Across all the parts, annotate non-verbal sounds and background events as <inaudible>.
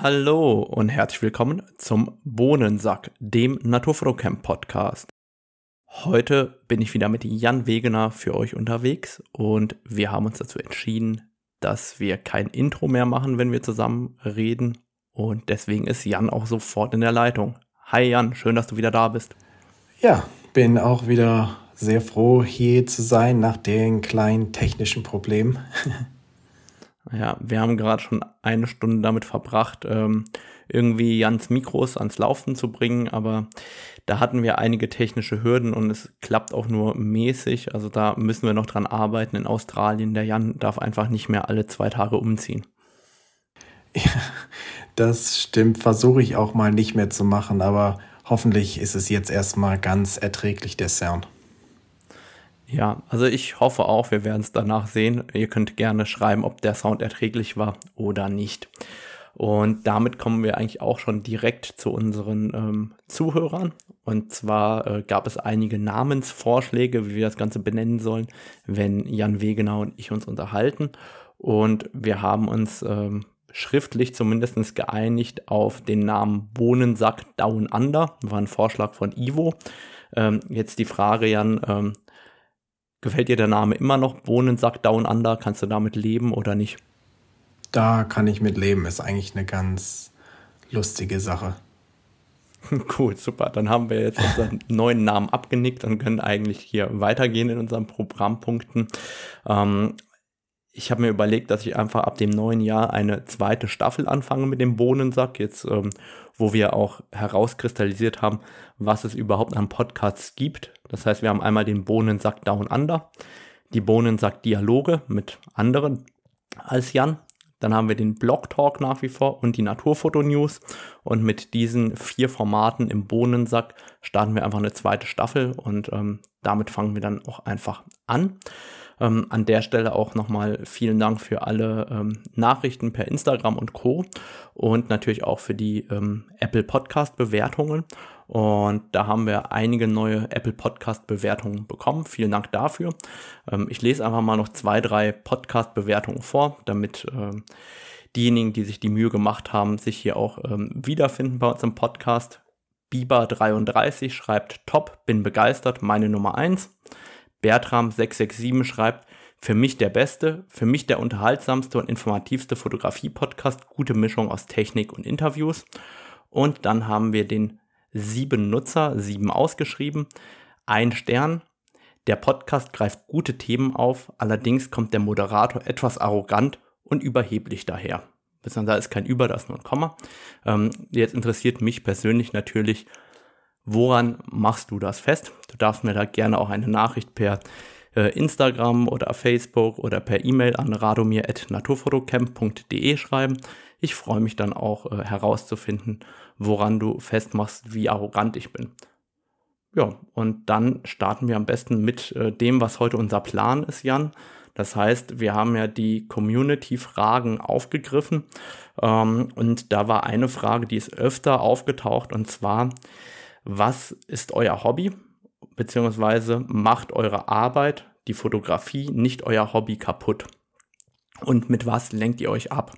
Hallo und herzlich willkommen zum Bohnensack, dem Naturfotocamp Podcast. Heute bin ich wieder mit Jan Wegener für euch unterwegs und wir haben uns dazu entschieden, dass wir kein Intro mehr machen, wenn wir zusammen reden und deswegen ist Jan auch sofort in der Leitung. Hi Jan, schön, dass du wieder da bist. Ja, bin auch wieder sehr froh, hier zu sein nach den kleinen technischen Problemen. <laughs> Ja, wir haben gerade schon eine Stunde damit verbracht, ähm, irgendwie Jans Mikros ans Laufen zu bringen, aber da hatten wir einige technische Hürden und es klappt auch nur mäßig. Also da müssen wir noch dran arbeiten in Australien. Der Jan darf einfach nicht mehr alle zwei Tage umziehen. Ja, das stimmt. Versuche ich auch mal nicht mehr zu machen, aber hoffentlich ist es jetzt erstmal ganz erträglich, der Sound. Ja, also ich hoffe auch, wir werden es danach sehen. Ihr könnt gerne schreiben, ob der Sound erträglich war oder nicht. Und damit kommen wir eigentlich auch schon direkt zu unseren ähm, Zuhörern. Und zwar äh, gab es einige Namensvorschläge, wie wir das Ganze benennen sollen, wenn Jan Wegenau und ich uns unterhalten. Und wir haben uns ähm, schriftlich zumindest geeinigt auf den Namen Bohnensack Down Under. War ein Vorschlag von Ivo. Ähm, jetzt die Frage, Jan, ähm, Gefällt dir der Name immer noch? Bohnensack Down Under? Kannst du damit leben oder nicht? Da kann ich mit leben. Ist eigentlich eine ganz lustige Sache. <laughs> Cool, super. Dann haben wir jetzt unseren <laughs> neuen Namen abgenickt und können eigentlich hier weitergehen in unseren Programmpunkten. Ähm, ich habe mir überlegt, dass ich einfach ab dem neuen Jahr eine zweite Staffel anfange mit dem Bohnensack. Jetzt, ähm, wo wir auch herauskristallisiert haben, was es überhaupt an Podcasts gibt. Das heißt, wir haben einmal den Bohnensack Down Under, die Bohnensack Dialoge mit anderen als Jan. Dann haben wir den Blog Talk nach wie vor und die Naturfoto News. Und mit diesen vier Formaten im Bohnensack starten wir einfach eine zweite Staffel und ähm, damit fangen wir dann auch einfach an. Ähm, an der Stelle auch nochmal vielen Dank für alle ähm, Nachrichten per Instagram und Co. Und natürlich auch für die ähm, Apple Podcast Bewertungen. Und da haben wir einige neue Apple Podcast Bewertungen bekommen. Vielen Dank dafür. Ähm, ich lese einfach mal noch zwei, drei Podcast Bewertungen vor, damit ähm, diejenigen, die sich die Mühe gemacht haben, sich hier auch ähm, wiederfinden bei uns im Podcast. Biber33 schreibt top, bin begeistert, meine Nummer 1. Bertram667 schreibt, für mich der beste, für mich der unterhaltsamste und informativste Fotografie-Podcast, gute Mischung aus Technik und Interviews. Und dann haben wir den sieben Nutzer, sieben ausgeschrieben, ein Stern. Der Podcast greift gute Themen auf, allerdings kommt der Moderator etwas arrogant und überheblich daher. Da ist kein Über, da ist nur ein Komma. Ähm, jetzt interessiert mich persönlich natürlich, Woran machst du das fest? Du darfst mir da gerne auch eine Nachricht per äh, Instagram oder Facebook oder per E-Mail an radomir.naturfotocamp.de schreiben. Ich freue mich dann auch äh, herauszufinden, woran du festmachst, wie arrogant ich bin. Ja, und dann starten wir am besten mit äh, dem, was heute unser Plan ist, Jan. Das heißt, wir haben ja die Community-Fragen aufgegriffen ähm, und da war eine Frage, die ist öfter aufgetaucht und zwar, was ist euer Hobby, beziehungsweise macht eure Arbeit, die Fotografie, nicht euer Hobby kaputt. Und mit was lenkt ihr euch ab?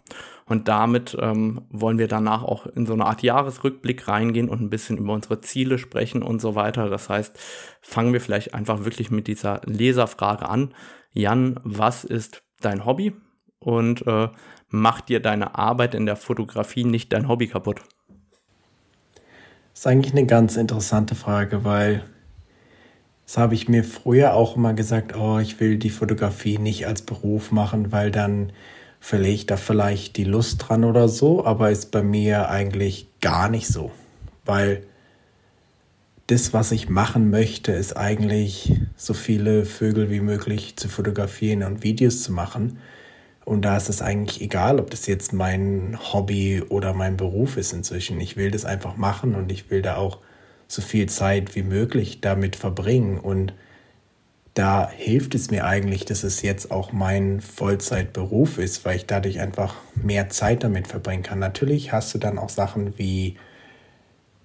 Und damit ähm, wollen wir danach auch in so eine Art Jahresrückblick reingehen und ein bisschen über unsere Ziele sprechen und so weiter. Das heißt, fangen wir vielleicht einfach wirklich mit dieser Leserfrage an. Jan, was ist dein Hobby? Und äh, macht dir deine Arbeit in der Fotografie nicht dein Hobby kaputt? Das ist eigentlich eine ganz interessante Frage, weil das habe ich mir früher auch immer gesagt, oh, ich will die Fotografie nicht als Beruf machen, weil dann verliere ich da vielleicht die Lust dran oder so, aber ist bei mir eigentlich gar nicht so, weil das, was ich machen möchte, ist eigentlich so viele Vögel wie möglich zu fotografieren und Videos zu machen. Und da ist es eigentlich egal, ob das jetzt mein Hobby oder mein Beruf ist inzwischen. Ich will das einfach machen und ich will da auch so viel Zeit wie möglich damit verbringen. Und da hilft es mir eigentlich, dass es jetzt auch mein Vollzeitberuf ist, weil ich dadurch einfach mehr Zeit damit verbringen kann. Natürlich hast du dann auch Sachen wie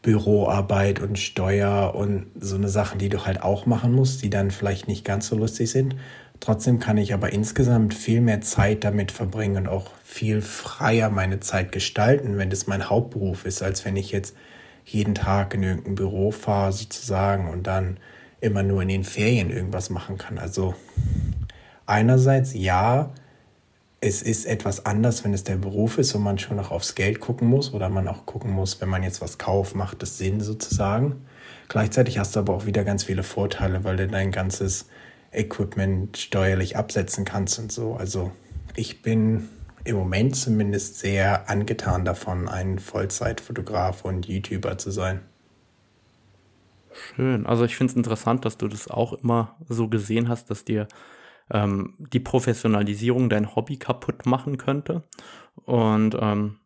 Büroarbeit und Steuer und so eine Sachen, die du halt auch machen musst, die dann vielleicht nicht ganz so lustig sind. Trotzdem kann ich aber insgesamt viel mehr Zeit damit verbringen und auch viel freier meine Zeit gestalten, wenn das mein Hauptberuf ist, als wenn ich jetzt jeden Tag in irgendein Büro fahre sozusagen und dann immer nur in den Ferien irgendwas machen kann. Also einerseits ja, es ist etwas anders, wenn es der Beruf ist und man schon noch aufs Geld gucken muss oder man auch gucken muss, wenn man jetzt was kauft, macht es Sinn sozusagen. Gleichzeitig hast du aber auch wieder ganz viele Vorteile, weil du dein ganzes Equipment steuerlich absetzen kannst und so. Also ich bin im Moment zumindest sehr angetan davon, ein Vollzeitfotograf und YouTuber zu sein. Schön. Also ich finde es interessant, dass du das auch immer so gesehen hast, dass dir ähm, die Professionalisierung dein Hobby kaputt machen könnte. Und ähm,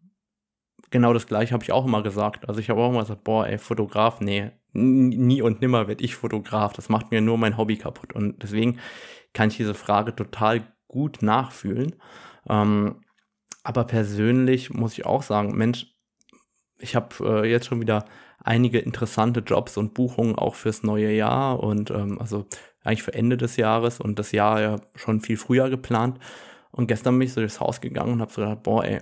genau das gleiche habe ich auch immer gesagt. Also ich habe auch immer gesagt, boah, ey, Fotograf, nee, nie und nimmer werde ich Fotograf. Das macht mir nur mein Hobby kaputt. Und deswegen kann ich diese Frage total gut nachfühlen. Ähm, aber persönlich muss ich auch sagen, Mensch, ich habe äh, jetzt schon wieder einige interessante Jobs und Buchungen auch fürs neue Jahr und ähm, also eigentlich für Ende des Jahres und das Jahr ja schon viel früher geplant. Und gestern bin ich so durchs Haus gegangen und habe so gedacht, boah, ey,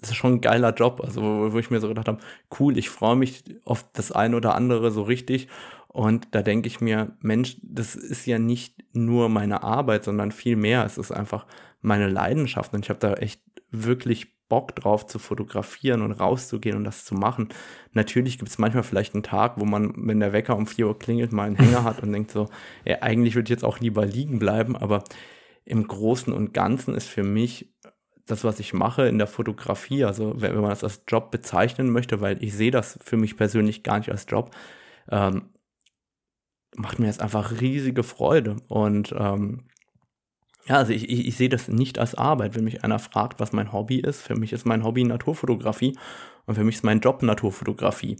das ist schon ein geiler Job. Also, wo, wo ich mir so gedacht habe, cool, ich freue mich auf das eine oder andere so richtig. Und da denke ich mir, Mensch, das ist ja nicht nur meine Arbeit, sondern viel mehr. Es ist einfach meine Leidenschaft. Und ich habe da echt wirklich Bock drauf zu fotografieren und rauszugehen und das zu machen. Natürlich gibt es manchmal vielleicht einen Tag, wo man, wenn der Wecker um 4 Uhr klingelt, mal einen Hänger hat und denkt so, ey, eigentlich würde ich jetzt auch lieber liegen bleiben, aber im Großen und Ganzen ist für mich das, was ich mache in der Fotografie, also wenn, wenn man das als Job bezeichnen möchte, weil ich sehe das für mich persönlich gar nicht als Job, ähm, macht mir jetzt einfach riesige Freude. Und ähm, ja, also ich, ich, ich sehe das nicht als Arbeit. Wenn mich einer fragt, was mein Hobby ist, für mich ist mein Hobby Naturfotografie und für mich ist mein Job Naturfotografie.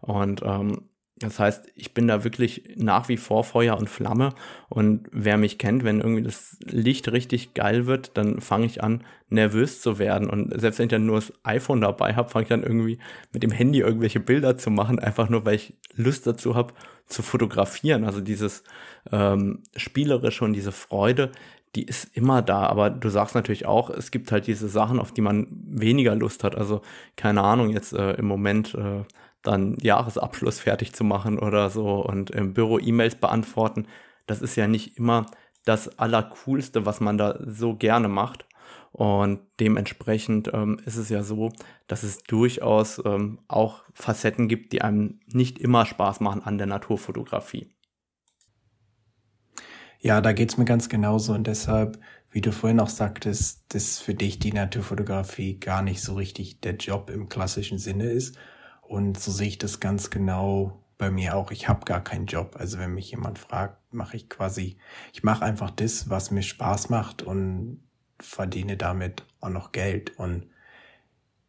Und ähm, das heißt, ich bin da wirklich nach wie vor Feuer und Flamme. Und wer mich kennt, wenn irgendwie das Licht richtig geil wird, dann fange ich an, nervös zu werden. Und selbst wenn ich dann nur das iPhone dabei habe, fange ich dann irgendwie mit dem Handy irgendwelche Bilder zu machen, einfach nur, weil ich Lust dazu habe, zu fotografieren. Also dieses ähm, Spielerische und diese Freude, die ist immer da. Aber du sagst natürlich auch, es gibt halt diese Sachen, auf die man weniger Lust hat. Also keine Ahnung, jetzt äh, im Moment. Äh, dann Jahresabschluss fertig zu machen oder so und im Büro E-Mails beantworten. Das ist ja nicht immer das Allercoolste, was man da so gerne macht. Und dementsprechend ähm, ist es ja so, dass es durchaus ähm, auch Facetten gibt, die einem nicht immer Spaß machen an der Naturfotografie. Ja, da geht's mir ganz genauso und deshalb, wie du vorhin auch sagtest, dass für dich die Naturfotografie gar nicht so richtig der Job im klassischen Sinne ist, und so sehe ich das ganz genau bei mir auch. Ich habe gar keinen Job. Also wenn mich jemand fragt, mache ich quasi, ich mache einfach das, was mir Spaß macht und verdiene damit auch noch Geld. Und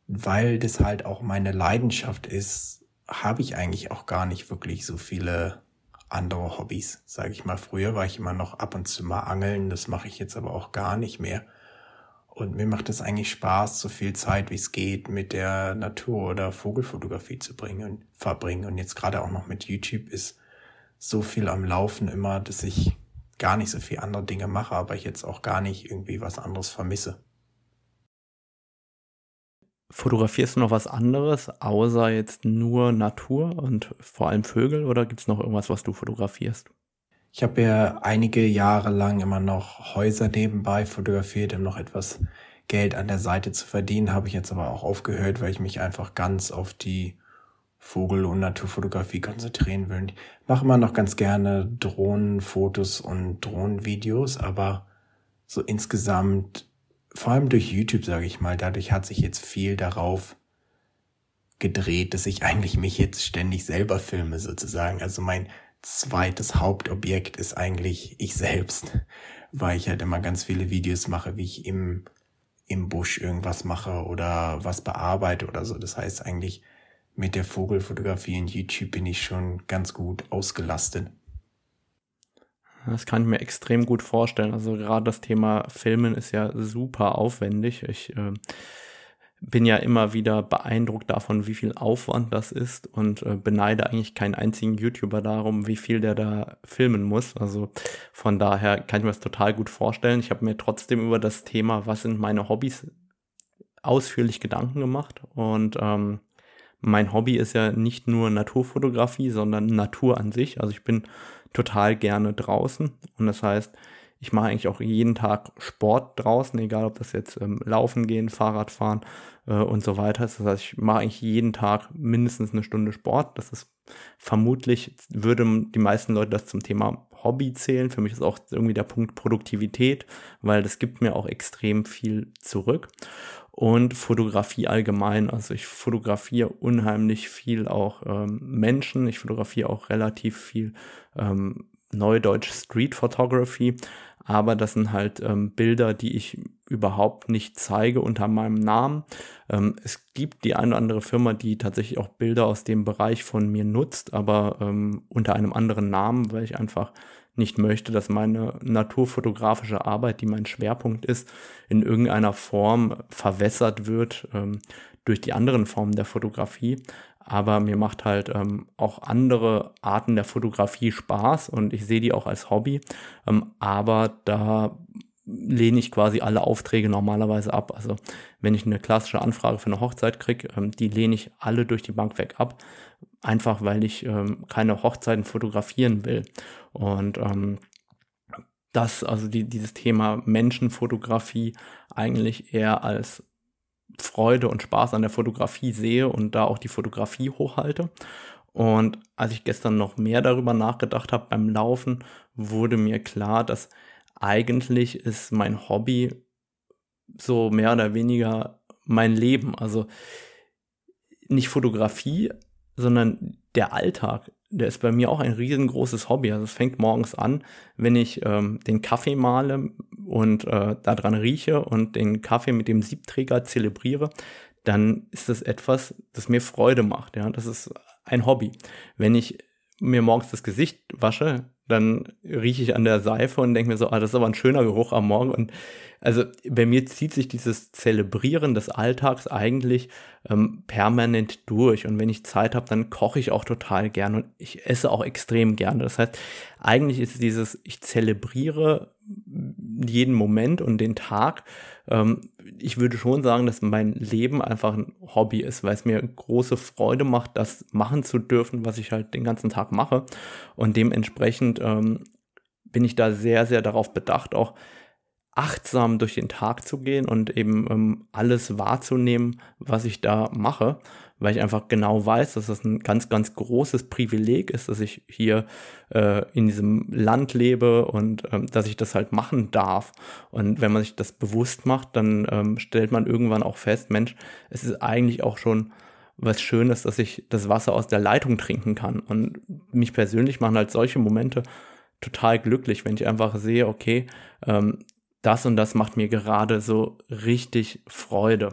weil das halt auch meine Leidenschaft ist, habe ich eigentlich auch gar nicht wirklich so viele andere Hobbys, sage ich mal. Früher war ich immer noch ab und zu mal angeln, das mache ich jetzt aber auch gar nicht mehr. Und mir macht es eigentlich Spaß, so viel Zeit wie es geht mit der Natur- oder Vogelfotografie zu bringen und verbringen. Und jetzt gerade auch noch mit YouTube ist so viel am Laufen immer, dass ich gar nicht so viel andere Dinge mache, aber ich jetzt auch gar nicht irgendwie was anderes vermisse. Fotografierst du noch was anderes, außer jetzt nur Natur und vor allem Vögel, oder gibt es noch irgendwas, was du fotografierst? Ich habe ja einige Jahre lang immer noch Häuser nebenbei fotografiert, um noch etwas Geld an der Seite zu verdienen. Habe ich jetzt aber auch aufgehört, weil ich mich einfach ganz auf die Vogel- und Naturfotografie konzentrieren will. Ich mache immer noch ganz gerne Drohnenfotos und Drohnenvideos, aber so insgesamt, vor allem durch YouTube, sage ich mal, dadurch hat sich jetzt viel darauf gedreht, dass ich eigentlich mich jetzt ständig selber filme sozusagen. Also mein zweites Hauptobjekt ist eigentlich ich selbst, <laughs> weil ich halt immer ganz viele Videos mache, wie ich im, im Busch irgendwas mache oder was bearbeite oder so. Das heißt eigentlich mit der Vogelfotografie in YouTube bin ich schon ganz gut ausgelastet. Das kann ich mir extrem gut vorstellen. Also gerade das Thema Filmen ist ja super aufwendig. Ich äh, bin ja immer wieder beeindruckt davon, wie viel Aufwand das ist und äh, beneide eigentlich keinen einzigen YouTuber darum, wie viel der da filmen muss. Also von daher kann ich mir das total gut vorstellen. Ich habe mir trotzdem über das Thema, was sind meine Hobbys, ausführlich Gedanken gemacht und ähm, mein Hobby ist ja nicht nur Naturfotografie, sondern Natur an sich. Also ich bin total gerne draußen und das heißt, ich mache eigentlich auch jeden Tag Sport draußen, egal ob das jetzt ähm, Laufen gehen, Fahrrad fahren äh, und so weiter ist. Das heißt, ich mache eigentlich jeden Tag mindestens eine Stunde Sport. Das ist vermutlich, würde die meisten Leute das zum Thema Hobby zählen. Für mich ist auch irgendwie der Punkt Produktivität, weil das gibt mir auch extrem viel zurück. Und Fotografie allgemein. Also ich fotografiere unheimlich viel auch ähm, Menschen. Ich fotografiere auch relativ viel ähm, Neudeutsch Street Photography aber das sind halt ähm, Bilder, die ich überhaupt nicht zeige unter meinem Namen. Ähm, es gibt die eine oder andere Firma, die tatsächlich auch Bilder aus dem Bereich von mir nutzt, aber ähm, unter einem anderen Namen, weil ich einfach nicht möchte, dass meine naturfotografische Arbeit, die mein Schwerpunkt ist, in irgendeiner Form verwässert wird ähm, durch die anderen Formen der Fotografie. Aber mir macht halt ähm, auch andere Arten der Fotografie Spaß und ich sehe die auch als Hobby, ähm, aber da lehne ich quasi alle Aufträge normalerweise ab. Also wenn ich eine klassische Anfrage für eine Hochzeit kriege, ähm, die lehne ich alle durch die Bank weg ab, einfach weil ich ähm, keine Hochzeiten fotografieren will. Und ähm, das, also die, dieses Thema Menschenfotografie eigentlich eher als Freude und Spaß an der Fotografie sehe und da auch die Fotografie hochhalte. Und als ich gestern noch mehr darüber nachgedacht habe beim Laufen, wurde mir klar, dass eigentlich ist mein Hobby so mehr oder weniger mein Leben. Also nicht Fotografie, sondern der Alltag der ist bei mir auch ein riesengroßes Hobby. Also es fängt morgens an, wenn ich ähm, den Kaffee male und äh, daran rieche und den Kaffee mit dem Siebträger zelebriere, dann ist das etwas, das mir Freude macht. Ja, das ist ein Hobby. Wenn ich mir morgens das Gesicht wasche, dann rieche ich an der Seife und denke mir so, ah, das ist aber ein schöner Geruch am Morgen. Und also bei mir zieht sich dieses Zelebrieren des Alltags eigentlich ähm, permanent durch. Und wenn ich Zeit habe, dann koche ich auch total gerne und ich esse auch extrem gerne. Das heißt, eigentlich ist dieses, ich zelebriere jeden Moment und den Tag. Ähm, ich würde schon sagen, dass mein Leben einfach ein Hobby ist, weil es mir große Freude macht, das machen zu dürfen, was ich halt den ganzen Tag mache. Und dementsprechend ähm, bin ich da sehr, sehr darauf bedacht, auch achtsam durch den Tag zu gehen und eben ähm, alles wahrzunehmen, was ich da mache, weil ich einfach genau weiß, dass das ein ganz, ganz großes Privileg ist, dass ich hier äh, in diesem Land lebe und ähm, dass ich das halt machen darf. Und wenn man sich das bewusst macht, dann ähm, stellt man irgendwann auch fest, Mensch, es ist eigentlich auch schon was Schönes, dass ich das Wasser aus der Leitung trinken kann. Und mich persönlich machen halt solche Momente total glücklich, wenn ich einfach sehe, okay, ähm, das und das macht mir gerade so richtig Freude.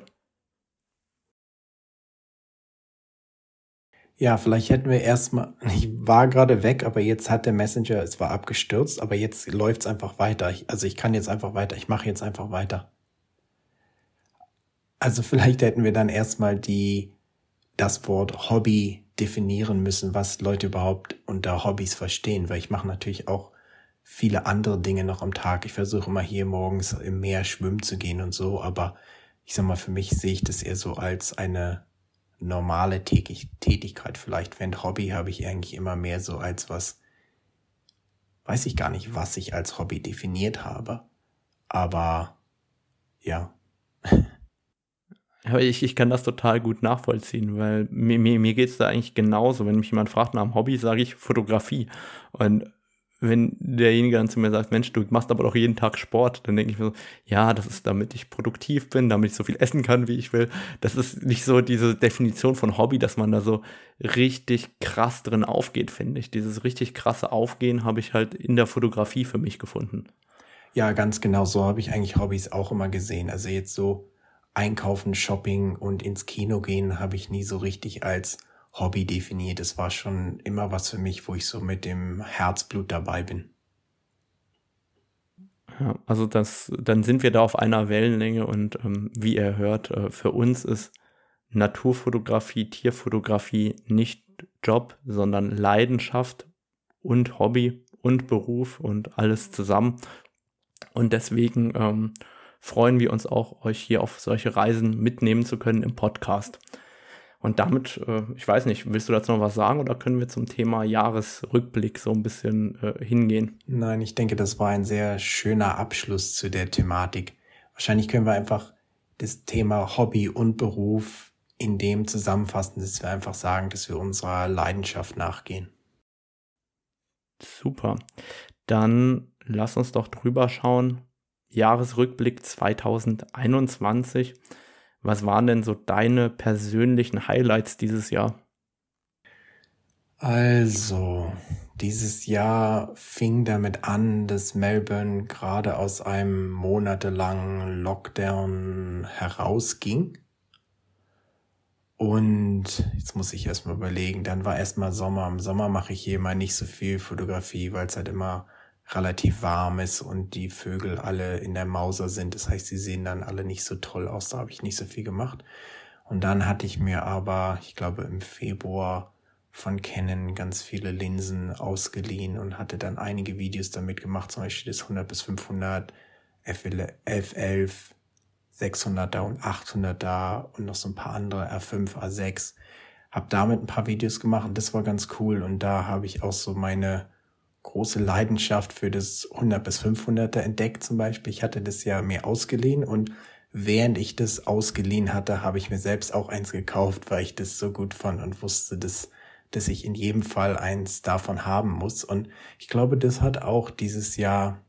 Ja, vielleicht hätten wir erstmal, <laughs> ich war gerade weg, aber jetzt hat der Messenger, es war abgestürzt, aber jetzt läuft es einfach weiter. Also ich kann jetzt einfach weiter, ich mache jetzt einfach weiter. Also vielleicht hätten wir dann erstmal die, das Wort Hobby definieren müssen, was Leute überhaupt unter Hobbys verstehen, weil ich mache natürlich auch viele andere Dinge noch am Tag. Ich versuche immer hier morgens im Meer schwimmen zu gehen und so, aber ich sag mal, für mich sehe ich das eher so als eine normale Tätigkeit vielleicht. Wenn Hobby habe ich eigentlich immer mehr so als was, weiß ich gar nicht, was ich als Hobby definiert habe. Aber ja. <laughs> Ich, ich kann das total gut nachvollziehen, weil mir, mir, mir geht es da eigentlich genauso. Wenn mich jemand fragt nach einem Hobby, sage ich Fotografie. Und wenn derjenige dann zu mir sagt, Mensch, du machst aber doch jeden Tag Sport, dann denke ich mir so, ja, das ist, damit ich produktiv bin, damit ich so viel essen kann, wie ich will. Das ist nicht so diese Definition von Hobby, dass man da so richtig krass drin aufgeht, finde ich. Dieses richtig krasse Aufgehen habe ich halt in der Fotografie für mich gefunden. Ja, ganz genau so habe ich eigentlich Hobbys auch immer gesehen. Also jetzt so einkaufen, Shopping und ins Kino gehen habe ich nie so richtig als Hobby definiert. Es war schon immer was für mich, wo ich so mit dem Herzblut dabei bin. Ja, also das, dann sind wir da auf einer Wellenlänge und ähm, wie ihr hört, äh, für uns ist Naturfotografie, Tierfotografie nicht Job, sondern Leidenschaft und Hobby und Beruf und alles zusammen. Und deswegen ähm, freuen wir uns auch, euch hier auf solche Reisen mitnehmen zu können im Podcast. Und damit, äh, ich weiß nicht, willst du dazu noch was sagen oder können wir zum Thema Jahresrückblick so ein bisschen äh, hingehen? Nein, ich denke, das war ein sehr schöner Abschluss zu der Thematik. Wahrscheinlich können wir einfach das Thema Hobby und Beruf in dem zusammenfassen, dass wir einfach sagen, dass wir unserer Leidenschaft nachgehen. Super. Dann lass uns doch drüber schauen. Jahresrückblick 2021. Was waren denn so deine persönlichen Highlights dieses Jahr? Also, dieses Jahr fing damit an, dass Melbourne gerade aus einem monatelangen Lockdown herausging. Und jetzt muss ich erstmal überlegen, dann war erstmal Sommer. Im Sommer mache ich hier mal nicht so viel Fotografie, weil es halt immer relativ warm ist und die Vögel alle in der Mauser sind. Das heißt, sie sehen dann alle nicht so toll aus. Da habe ich nicht so viel gemacht. Und dann hatte ich mir aber, ich glaube, im Februar von Canon ganz viele Linsen ausgeliehen und hatte dann einige Videos damit gemacht, zum Beispiel das 100 bis 500, F11, 600er und 800er und noch so ein paar andere R5, A6. Hab damit ein paar Videos gemacht und das war ganz cool und da habe ich auch so meine große Leidenschaft für das 100 bis 500er entdeckt zum Beispiel. Ich hatte das ja mir ausgeliehen und während ich das ausgeliehen hatte, habe ich mir selbst auch eins gekauft, weil ich das so gut fand und wusste, dass, dass ich in jedem Fall eins davon haben muss. Und ich glaube, das hat auch dieses Jahr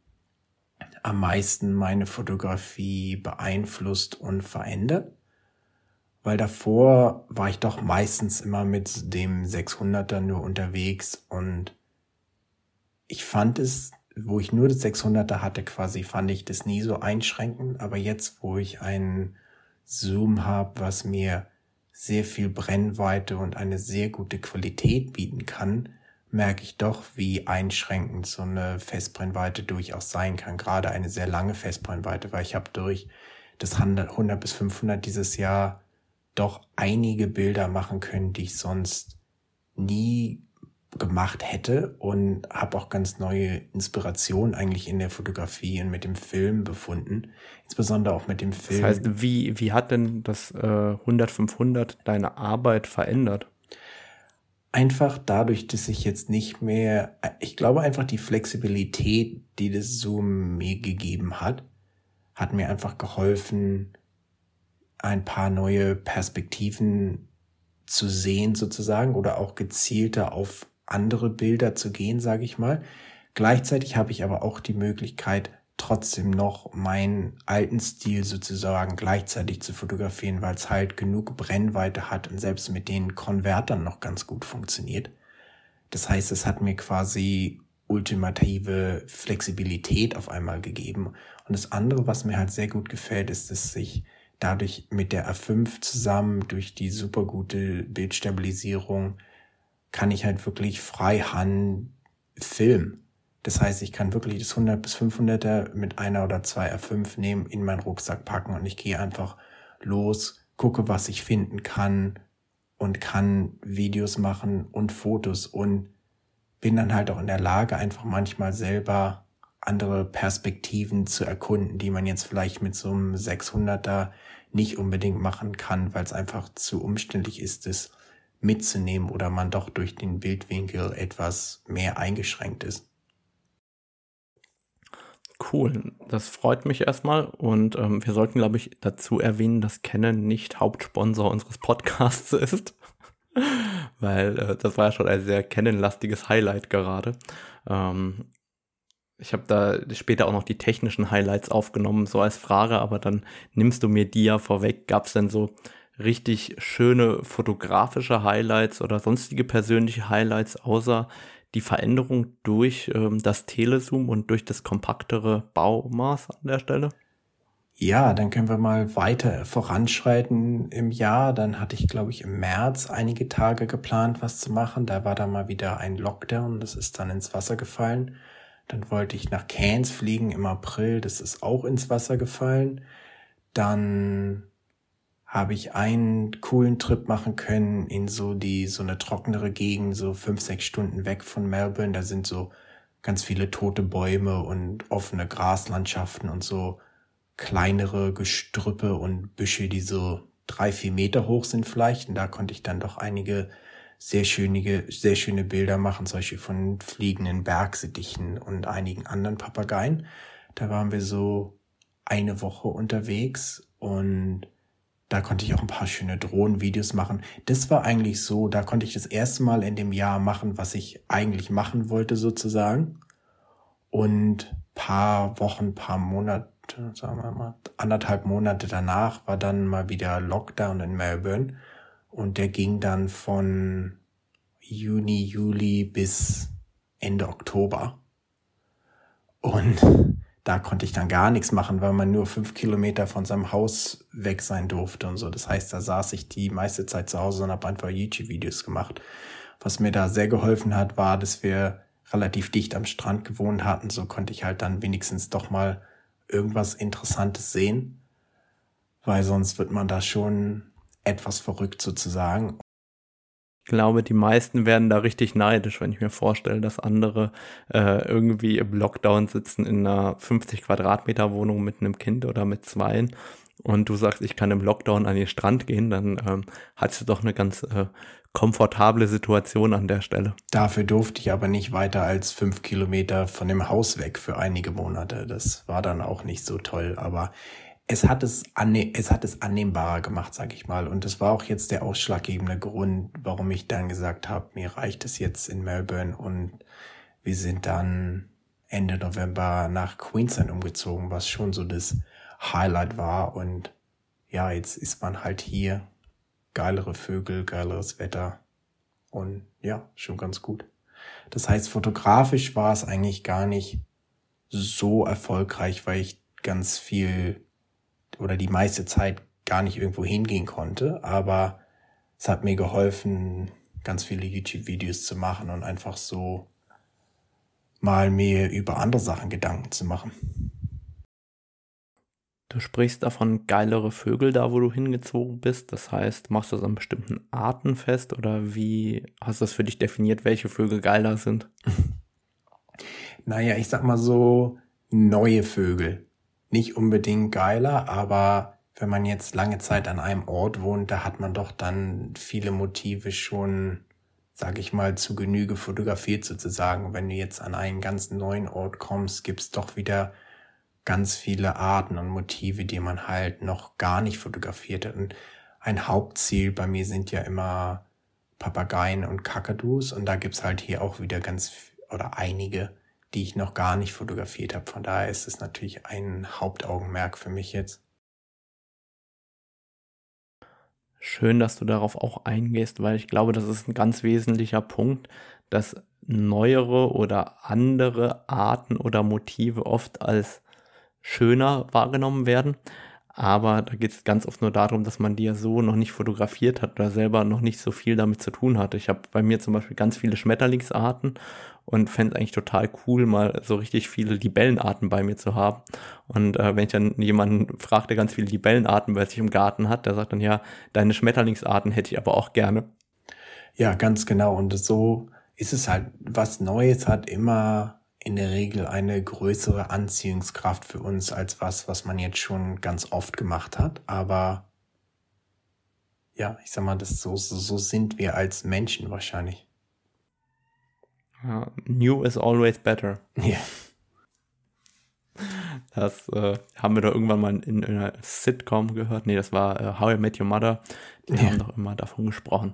am meisten meine Fotografie beeinflusst und verändert. Weil davor war ich doch meistens immer mit dem 600er nur unterwegs und ich fand es, wo ich nur das 600er hatte quasi, fand ich das nie so einschränkend. Aber jetzt, wo ich einen Zoom habe, was mir sehr viel Brennweite und eine sehr gute Qualität bieten kann, merke ich doch, wie einschränkend so eine Festbrennweite durchaus sein kann. Gerade eine sehr lange Festbrennweite, weil ich habe durch das 100 bis 500 dieses Jahr doch einige Bilder machen können, die ich sonst nie gemacht hätte und habe auch ganz neue Inspirationen eigentlich in der Fotografie und mit dem Film befunden, insbesondere auch mit dem Film. Das heißt, wie, wie hat denn das äh, 100-500 deine Arbeit verändert? Einfach dadurch, dass ich jetzt nicht mehr, ich glaube einfach die Flexibilität, die das Zoom mir gegeben hat, hat mir einfach geholfen, ein paar neue Perspektiven zu sehen sozusagen oder auch gezielter auf andere Bilder zu gehen, sage ich mal. Gleichzeitig habe ich aber auch die Möglichkeit, trotzdem noch meinen alten Stil sozusagen gleichzeitig zu fotografieren, weil es halt genug Brennweite hat und selbst mit den Konvertern noch ganz gut funktioniert. Das heißt, es hat mir quasi ultimative Flexibilität auf einmal gegeben. Und das andere, was mir halt sehr gut gefällt, ist, dass sich dadurch mit der R5 zusammen durch die super gute Bildstabilisierung kann ich halt wirklich freihand filmen. Das heißt, ich kann wirklich das 100 bis 500er mit einer oder zwei R5 nehmen, in meinen Rucksack packen und ich gehe einfach los, gucke, was ich finden kann und kann Videos machen und Fotos und bin dann halt auch in der Lage, einfach manchmal selber andere Perspektiven zu erkunden, die man jetzt vielleicht mit so einem 600er nicht unbedingt machen kann, weil es einfach zu umständlich ist, das mitzunehmen oder man doch durch den Bildwinkel etwas mehr eingeschränkt ist. Cool, das freut mich erstmal und ähm, wir sollten, glaube ich, dazu erwähnen, dass Canon nicht Hauptsponsor unseres Podcasts <laughs> ist, weil äh, das war ja schon ein sehr Canon-lastiges Highlight gerade. Ähm, ich habe da später auch noch die technischen Highlights aufgenommen, so als Frage, aber dann nimmst du mir die ja vorweg. Gab es denn so richtig schöne fotografische Highlights oder sonstige persönliche Highlights, außer die Veränderung durch ähm, das Telezoom und durch das kompaktere Baumaß an der Stelle? Ja, dann können wir mal weiter voranschreiten im Jahr. Dann hatte ich, glaube ich, im März einige Tage geplant, was zu machen. Da war dann mal wieder ein Lockdown. Das ist dann ins Wasser gefallen. Dann wollte ich nach Cairns fliegen im April. Das ist auch ins Wasser gefallen. Dann habe ich einen coolen Trip machen können in so die, so eine trockenere Gegend, so fünf, sechs Stunden weg von Melbourne. Da sind so ganz viele tote Bäume und offene Graslandschaften und so kleinere Gestrüppe und Büsche, die so drei, vier Meter hoch sind vielleicht. Und da konnte ich dann doch einige sehr schöne, sehr schöne Bilder machen, solche von fliegenden Bergsittichen und einigen anderen Papageien. Da waren wir so eine Woche unterwegs und da konnte ich auch ein paar schöne Drohnenvideos machen. Das war eigentlich so, da konnte ich das erste Mal in dem Jahr machen, was ich eigentlich machen wollte sozusagen. Und paar Wochen, paar Monate, sagen wir mal, anderthalb Monate danach war dann mal wieder Lockdown in Melbourne. Und der ging dann von Juni, Juli bis Ende Oktober. Und da konnte ich dann gar nichts machen, weil man nur fünf Kilometer von seinem Haus weg sein durfte und so. Das heißt, da saß ich die meiste Zeit zu Hause und habe einfach YouTube-Videos gemacht. Was mir da sehr geholfen hat, war, dass wir relativ dicht am Strand gewohnt hatten. So konnte ich halt dann wenigstens doch mal irgendwas Interessantes sehen, weil sonst wird man da schon etwas verrückt sozusagen glaube, die meisten werden da richtig neidisch, wenn ich mir vorstelle, dass andere äh, irgendwie im Lockdown sitzen in einer 50 Quadratmeter Wohnung mit einem Kind oder mit zweien und du sagst, ich kann im Lockdown an den Strand gehen, dann ähm, hast du doch eine ganz äh, komfortable Situation an der Stelle. Dafür durfte ich aber nicht weiter als fünf Kilometer von dem Haus weg für einige Monate. Das war dann auch nicht so toll, aber es hat es, anne es hat es annehmbarer gemacht, sag ich mal. Und das war auch jetzt der ausschlaggebende Grund, warum ich dann gesagt habe, mir reicht es jetzt in Melbourne und wir sind dann Ende November nach Queensland umgezogen, was schon so das Highlight war. Und ja, jetzt ist man halt hier. Geilere Vögel, geileres Wetter. Und ja, schon ganz gut. Das heißt, fotografisch war es eigentlich gar nicht so erfolgreich, weil ich ganz viel oder die meiste Zeit gar nicht irgendwo hingehen konnte, aber es hat mir geholfen, ganz viele YouTube-Videos zu machen und einfach so mal mir über andere Sachen Gedanken zu machen. Du sprichst davon geilere Vögel da, wo du hingezogen bist. Das heißt, machst du das an bestimmten Arten fest oder wie hast du das für dich definiert, welche Vögel geiler sind? <laughs> naja, ich sag mal so neue Vögel nicht unbedingt geiler, aber wenn man jetzt lange Zeit an einem Ort wohnt, da hat man doch dann viele Motive schon, sag ich mal, zu Genüge fotografiert sozusagen. Wenn du jetzt an einen ganz neuen Ort kommst, gibt's doch wieder ganz viele Arten und Motive, die man halt noch gar nicht fotografiert hat. Und ein Hauptziel bei mir sind ja immer Papageien und Kakadus und da gibt's halt hier auch wieder ganz oder einige die ich noch gar nicht fotografiert habe. Von daher ist es natürlich ein Hauptaugenmerk für mich jetzt. Schön, dass du darauf auch eingehst, weil ich glaube, das ist ein ganz wesentlicher Punkt, dass neuere oder andere Arten oder Motive oft als schöner wahrgenommen werden. Aber da geht es ganz oft nur darum, dass man die ja so noch nicht fotografiert hat oder selber noch nicht so viel damit zu tun hatte. Ich habe bei mir zum Beispiel ganz viele Schmetterlingsarten und fände es eigentlich total cool, mal so richtig viele Libellenarten bei mir zu haben. Und äh, wenn ich dann jemanden frage, der ganz viele Libellenarten bei sich im Garten hat, der sagt dann, ja, deine Schmetterlingsarten hätte ich aber auch gerne. Ja, ganz genau. Und so ist es halt, was Neues hat immer in der Regel eine größere Anziehungskraft für uns als was, was man jetzt schon ganz oft gemacht hat. Aber ja, ich sag mal, das so, so, so sind wir als Menschen wahrscheinlich. Ja, new is always better. Ja. Das äh, haben wir doch irgendwann mal in, in, einer Sitcom gehört. Nee, das war äh, How I Met Your Mother. Die ja. haben doch immer davon gesprochen.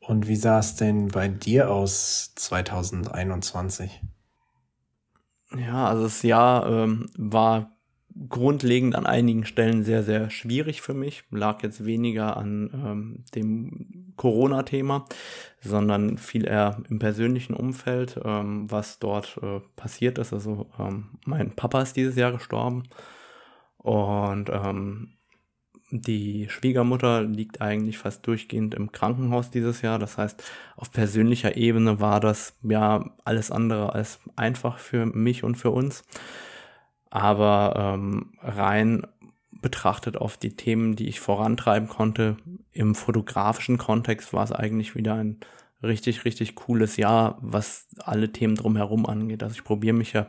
Und wie sah es denn bei dir aus 2021? Ja, also das Jahr ähm, war grundlegend an einigen Stellen sehr, sehr schwierig für mich. Lag jetzt weniger an ähm, dem Corona-Thema, sondern viel eher im persönlichen Umfeld, ähm, was dort äh, passiert ist. Also ähm, mein Papa ist dieses Jahr gestorben und ähm, die Schwiegermutter liegt eigentlich fast durchgehend im Krankenhaus dieses Jahr. Das heißt, auf persönlicher Ebene war das ja alles andere als einfach für mich und für uns. Aber ähm, rein betrachtet auf die Themen, die ich vorantreiben konnte, im fotografischen Kontext war es eigentlich wieder ein richtig, richtig cooles Jahr, was alle Themen drumherum angeht. Also ich probiere mich ja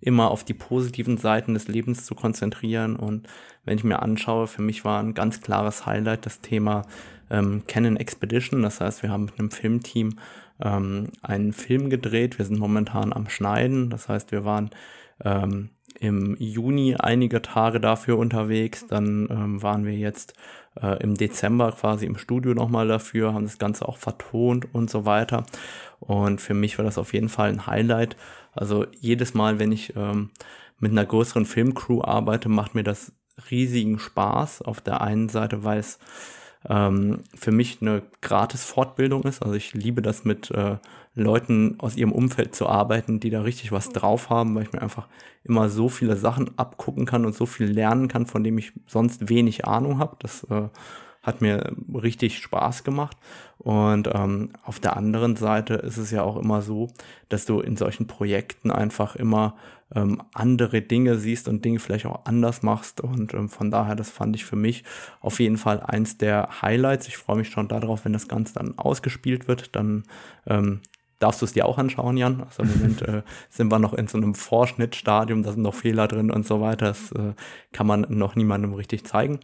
immer auf die positiven Seiten des Lebens zu konzentrieren. Und wenn ich mir anschaue, für mich war ein ganz klares Highlight das Thema ähm, Canon Expedition. Das heißt, wir haben mit einem Filmteam ähm, einen Film gedreht. Wir sind momentan am Schneiden. Das heißt, wir waren ähm, im Juni einige Tage dafür unterwegs. Dann ähm, waren wir jetzt äh, im Dezember quasi im Studio nochmal dafür, haben das Ganze auch vertont und so weiter. Und für mich war das auf jeden Fall ein Highlight. Also jedes Mal, wenn ich ähm, mit einer größeren Filmcrew arbeite, macht mir das riesigen Spaß. Auf der einen Seite, weil es ähm, für mich eine gratis Fortbildung ist. Also ich liebe das mit äh, Leuten aus ihrem Umfeld zu arbeiten, die da richtig was drauf haben, weil ich mir einfach immer so viele Sachen abgucken kann und so viel lernen kann, von dem ich sonst wenig Ahnung habe. Das äh, hat mir richtig Spaß gemacht. Und ähm, auf der anderen Seite ist es ja auch immer so, dass du in solchen Projekten einfach immer ähm, andere Dinge siehst und Dinge vielleicht auch anders machst. Und ähm, von daher, das fand ich für mich auf jeden Fall eins der Highlights. Ich freue mich schon darauf, wenn das Ganze dann ausgespielt wird. Dann ähm, darfst du es dir auch anschauen, Jan. Also im Moment <laughs> äh, sind wir noch in so einem Vorschnittstadium, da sind noch Fehler drin und so weiter. Das äh, kann man noch niemandem richtig zeigen.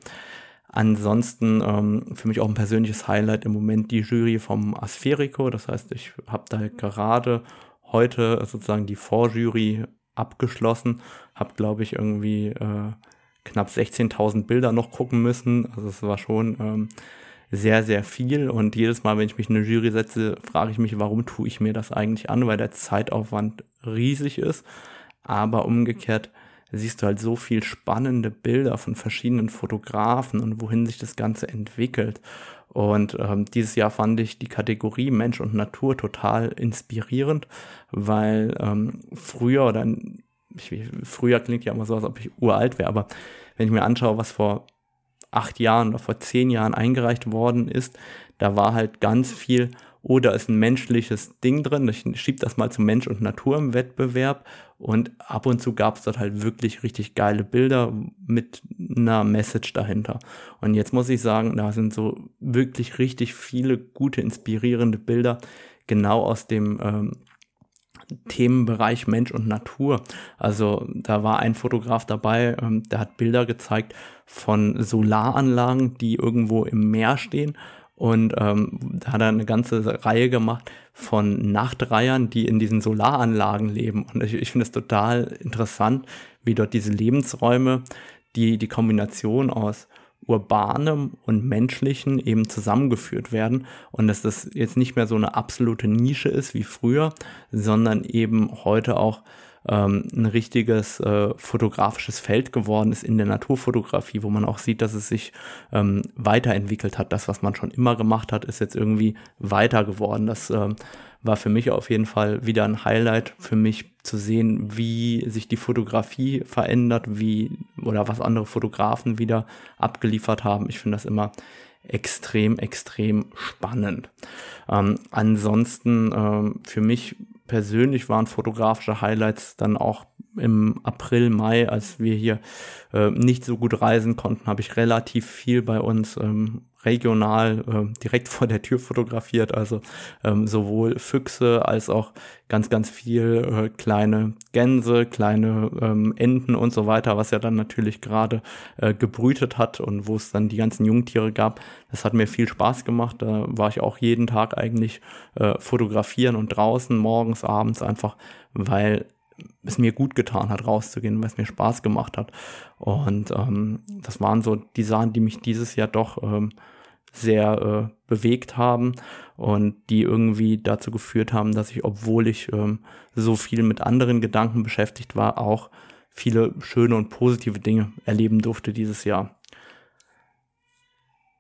Ansonsten ähm, für mich auch ein persönliches Highlight im Moment die Jury vom Aspherico. Das heißt, ich habe da gerade heute sozusagen die Vorjury abgeschlossen, habe glaube ich irgendwie äh, knapp 16.000 Bilder noch gucken müssen. Also es war schon ähm, sehr, sehr viel und jedes Mal, wenn ich mich in eine Jury setze, frage ich mich, warum tue ich mir das eigentlich an, weil der Zeitaufwand riesig ist. Aber umgekehrt siehst du halt so viel spannende Bilder von verschiedenen Fotografen und wohin sich das Ganze entwickelt. Und ähm, dieses Jahr fand ich die Kategorie Mensch und Natur total inspirierend, weil ähm, früher oder ich, früher klingt ja immer so, als ob ich uralt wäre, aber wenn ich mir anschaue, was vor acht Jahren oder vor zehn Jahren eingereicht worden ist, da war halt ganz viel oder ist ein menschliches Ding drin. Ich schiebe das mal zu Mensch und Natur im Wettbewerb und ab und zu gab es dort halt wirklich richtig geile Bilder mit einer Message dahinter. Und jetzt muss ich sagen, da sind so wirklich richtig viele gute, inspirierende Bilder genau aus dem ähm, Themenbereich Mensch und Natur. Also da war ein Fotograf dabei, ähm, der hat Bilder gezeigt von Solaranlagen, die irgendwo im Meer stehen und ähm, da hat er eine ganze Reihe gemacht von Nachtreihern, die in diesen Solaranlagen leben. Und ich, ich finde es total interessant, wie dort diese Lebensräume, die die Kombination aus urbanem und menschlichen eben zusammengeführt werden und dass das jetzt nicht mehr so eine absolute Nische ist wie früher, sondern eben heute auch ähm, ein richtiges äh, fotografisches Feld geworden ist in der Naturfotografie, wo man auch sieht, dass es sich ähm, weiterentwickelt hat. Das, was man schon immer gemacht hat, ist jetzt irgendwie weiter geworden. Das ähm, war für mich auf jeden Fall wieder ein Highlight für mich zu sehen, wie sich die Fotografie verändert, wie oder was andere Fotografen wieder abgeliefert haben. Ich finde das immer extrem, extrem spannend. Ähm, ansonsten ähm, für mich persönlich waren fotografische Highlights dann auch im April, Mai, als wir hier äh, nicht so gut reisen konnten, habe ich relativ viel bei uns ähm, regional äh, direkt vor der Tür fotografiert. Also ähm, sowohl Füchse als auch ganz, ganz viel äh, kleine Gänse, kleine ähm, Enten und so weiter, was ja dann natürlich gerade äh, gebrütet hat und wo es dann die ganzen Jungtiere gab. Das hat mir viel Spaß gemacht. Da war ich auch jeden Tag eigentlich äh, fotografieren und draußen, morgens, abends einfach, weil es mir gut getan hat, rauszugehen, weil es mir Spaß gemacht hat. Und ähm, das waren so die Sachen, die mich dieses Jahr doch ähm, sehr äh, bewegt haben und die irgendwie dazu geführt haben, dass ich, obwohl ich ähm, so viel mit anderen Gedanken beschäftigt war, auch viele schöne und positive Dinge erleben durfte dieses Jahr.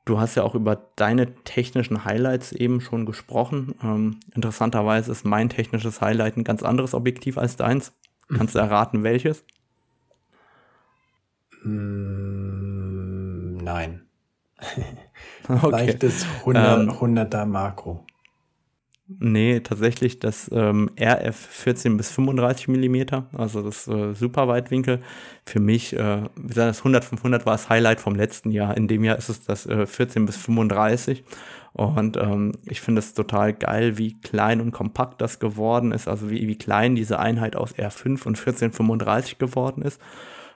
Du hast ja auch über deine technischen Highlights eben schon gesprochen. Ähm, interessanterweise ist mein technisches Highlight ein ganz anderes Objektiv als deins. Kannst du erraten, welches? Mm, nein. <laughs> okay. Leichtes 100, ähm, 100er Makro. Nee, tatsächlich das ähm, RF 14 bis 35 Millimeter, also das äh, super Weitwinkel. Für mich, äh, wie gesagt, das 100 500 war das Highlight vom letzten Jahr. In dem Jahr ist es das äh, 14 bis 35 und ähm, ich finde es total geil, wie klein und kompakt das geworden ist, also wie, wie klein diese Einheit aus R5 und 1435 geworden ist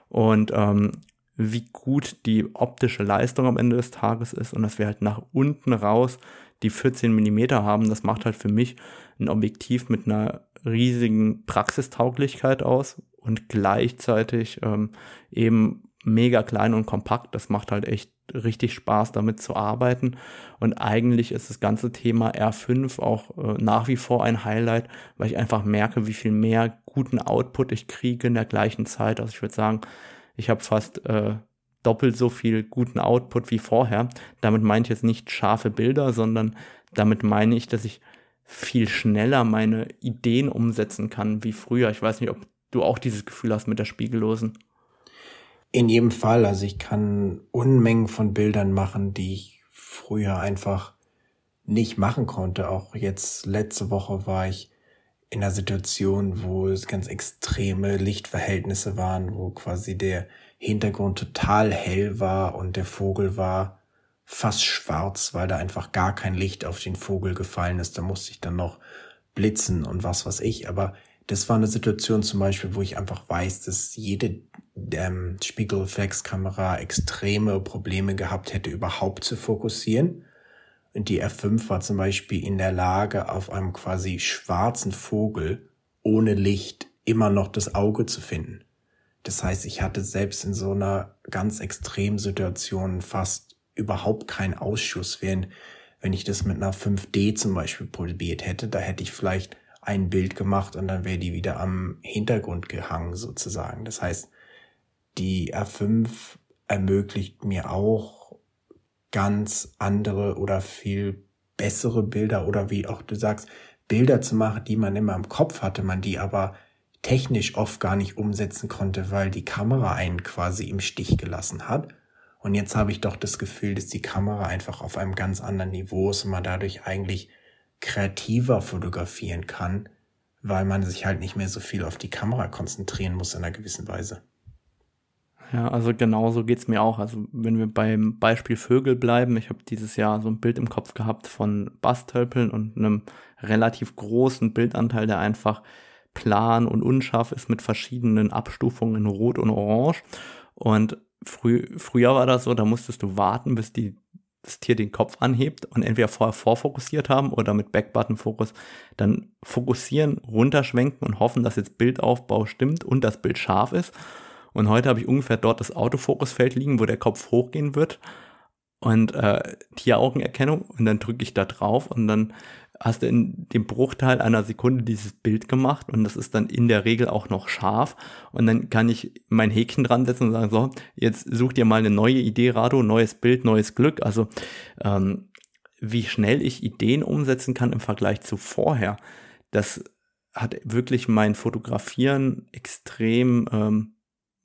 und ähm, wie gut die optische Leistung am Ende des Tages ist und dass wir halt nach unten raus die 14 Millimeter haben, das macht halt für mich ein Objektiv mit einer riesigen Praxistauglichkeit aus und gleichzeitig ähm, eben mega klein und kompakt. Das macht halt echt richtig Spaß, damit zu arbeiten. Und eigentlich ist das ganze Thema R5 auch äh, nach wie vor ein Highlight, weil ich einfach merke, wie viel mehr guten Output ich kriege in der gleichen Zeit. Also ich würde sagen, ich habe fast äh, doppelt so viel guten Output wie vorher. Damit meine ich jetzt nicht scharfe Bilder, sondern damit meine ich, dass ich viel schneller meine Ideen umsetzen kann wie früher. Ich weiß nicht, ob du auch dieses Gefühl hast mit der Spiegellosen. In jedem Fall. Also ich kann Unmengen von Bildern machen, die ich früher einfach nicht machen konnte. Auch jetzt letzte Woche war ich in einer Situation, wo es ganz extreme Lichtverhältnisse waren, wo quasi der Hintergrund total hell war und der Vogel war fast schwarz, weil da einfach gar kein Licht auf den Vogel gefallen ist. Da musste ich dann noch blitzen und was weiß ich. Aber das war eine Situation zum Beispiel, wo ich einfach weiß, dass jede ähm, Spiegelreflexkamera extreme Probleme gehabt hätte, überhaupt zu fokussieren. Und die R5 war zum Beispiel in der Lage, auf einem quasi schwarzen Vogel ohne Licht immer noch das Auge zu finden. Das heißt, ich hatte selbst in so einer ganz extremen Situation fast überhaupt keinen Ausschuss, während wenn ich das mit einer 5D zum Beispiel probiert hätte, da hätte ich vielleicht ein Bild gemacht und dann wäre die wieder am Hintergrund gehangen sozusagen. Das heißt, die R5 ermöglicht mir auch ganz andere oder viel bessere Bilder oder wie auch du sagst, Bilder zu machen, die man immer im Kopf hatte, man die aber technisch oft gar nicht umsetzen konnte, weil die Kamera einen quasi im Stich gelassen hat. Und jetzt habe ich doch das Gefühl, dass die Kamera einfach auf einem ganz anderen Niveau ist und man dadurch eigentlich kreativer fotografieren kann, weil man sich halt nicht mehr so viel auf die Kamera konzentrieren muss in einer gewissen Weise. Ja, also genauso geht's mir auch. Also wenn wir beim Beispiel Vögel bleiben, ich habe dieses Jahr so ein Bild im Kopf gehabt von Bastölpeln und einem relativ großen Bildanteil, der einfach plan und unscharf ist mit verschiedenen Abstufungen in Rot und Orange. Und früh, früher war das so, da musstest du warten, bis die, das Tier den Kopf anhebt und entweder vorher vorfokussiert haben oder mit Backbutton-Fokus dann fokussieren, runterschwenken und hoffen, dass jetzt Bildaufbau stimmt und das Bild scharf ist. Und heute habe ich ungefähr dort das Autofokusfeld liegen, wo der Kopf hochgehen wird. Und äh, Tieraugenerkennung. Und dann drücke ich da drauf. Und dann hast du in dem Bruchteil einer Sekunde dieses Bild gemacht. Und das ist dann in der Regel auch noch scharf. Und dann kann ich mein Häkchen dran setzen und sagen, so, jetzt such dir mal eine neue Idee, Rado, neues Bild, neues Glück. Also ähm, wie schnell ich Ideen umsetzen kann im Vergleich zu vorher, das hat wirklich mein Fotografieren extrem ähm,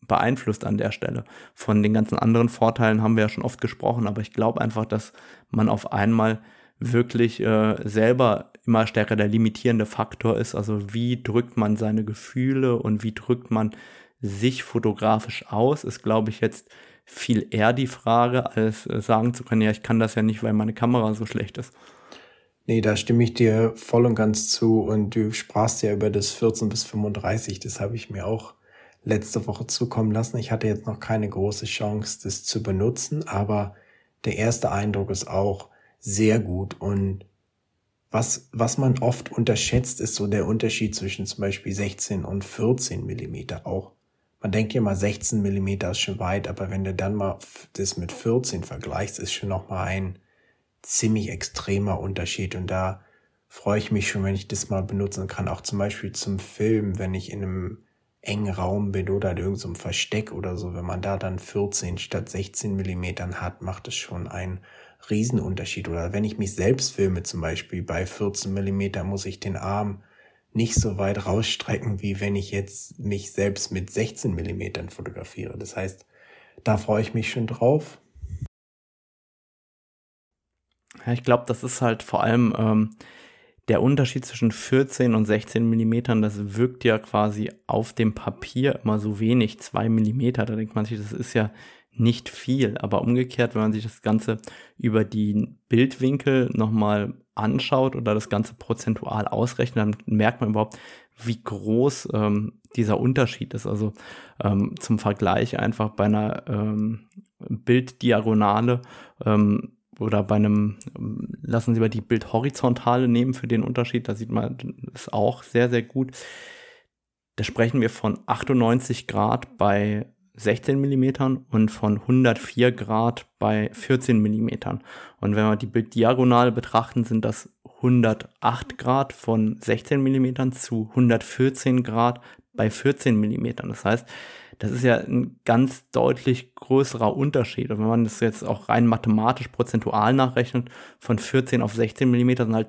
beeinflusst an der Stelle. Von den ganzen anderen Vorteilen haben wir ja schon oft gesprochen, aber ich glaube einfach, dass man auf einmal wirklich äh, selber immer stärker der limitierende Faktor ist. Also wie drückt man seine Gefühle und wie drückt man sich fotografisch aus, ist, glaube ich, jetzt viel eher die Frage, als äh, sagen zu können, ja, ich kann das ja nicht, weil meine Kamera so schlecht ist. Nee, da stimme ich dir voll und ganz zu. Und du sprachst ja über das 14 bis 35. Das habe ich mir auch letzte Woche zukommen lassen. Ich hatte jetzt noch keine große Chance, das zu benutzen, aber der erste Eindruck ist auch, sehr gut. Und was, was man oft unterschätzt, ist so der Unterschied zwischen zum Beispiel 16 und 14 Millimeter auch. Man denkt ja mal 16 Millimeter ist schon weit, aber wenn du dann mal das mit 14 vergleichst, ist schon noch mal ein ziemlich extremer Unterschied. Und da freue ich mich schon, wenn ich das mal benutzen kann. Auch zum Beispiel zum Film, wenn ich in einem engen Raum bin oder in irgendeinem Versteck oder so. Wenn man da dann 14 statt 16 Millimetern hat, macht es schon einen Riesenunterschied. Oder wenn ich mich selbst filme, zum Beispiel bei 14 Millimeter, muss ich den Arm nicht so weit rausstrecken, wie wenn ich jetzt mich selbst mit 16 Millimetern fotografiere. Das heißt, da freue ich mich schon drauf. Ja, ich glaube, das ist halt vor allem ähm, der Unterschied zwischen 14 und 16 Millimetern, das wirkt ja quasi auf dem Papier immer so wenig, zwei Millimeter. Da denkt man sich, das ist ja nicht viel. Aber umgekehrt, wenn man sich das Ganze über die Bildwinkel nochmal anschaut oder das Ganze prozentual ausrechnet, dann merkt man überhaupt, wie groß ähm, dieser Unterschied ist. Also ähm, zum Vergleich einfach bei einer ähm, Bilddiagonale ähm, oder bei einem, lassen Sie mal die Bildhorizontale nehmen für den Unterschied, da sieht man es auch sehr, sehr gut. Da sprechen wir von 98 Grad bei 16 Millimetern und von 104 Grad bei 14 Millimetern. Und wenn wir die Bilddiagonale betrachten, sind das 108 Grad von 16 Millimetern zu 114 Grad bei 14 Millimetern. Das heißt, das ist ja ein ganz deutlich größerer Unterschied. Und wenn man das jetzt auch rein mathematisch prozentual nachrechnet, von 14 auf 16 Millimeter sind halt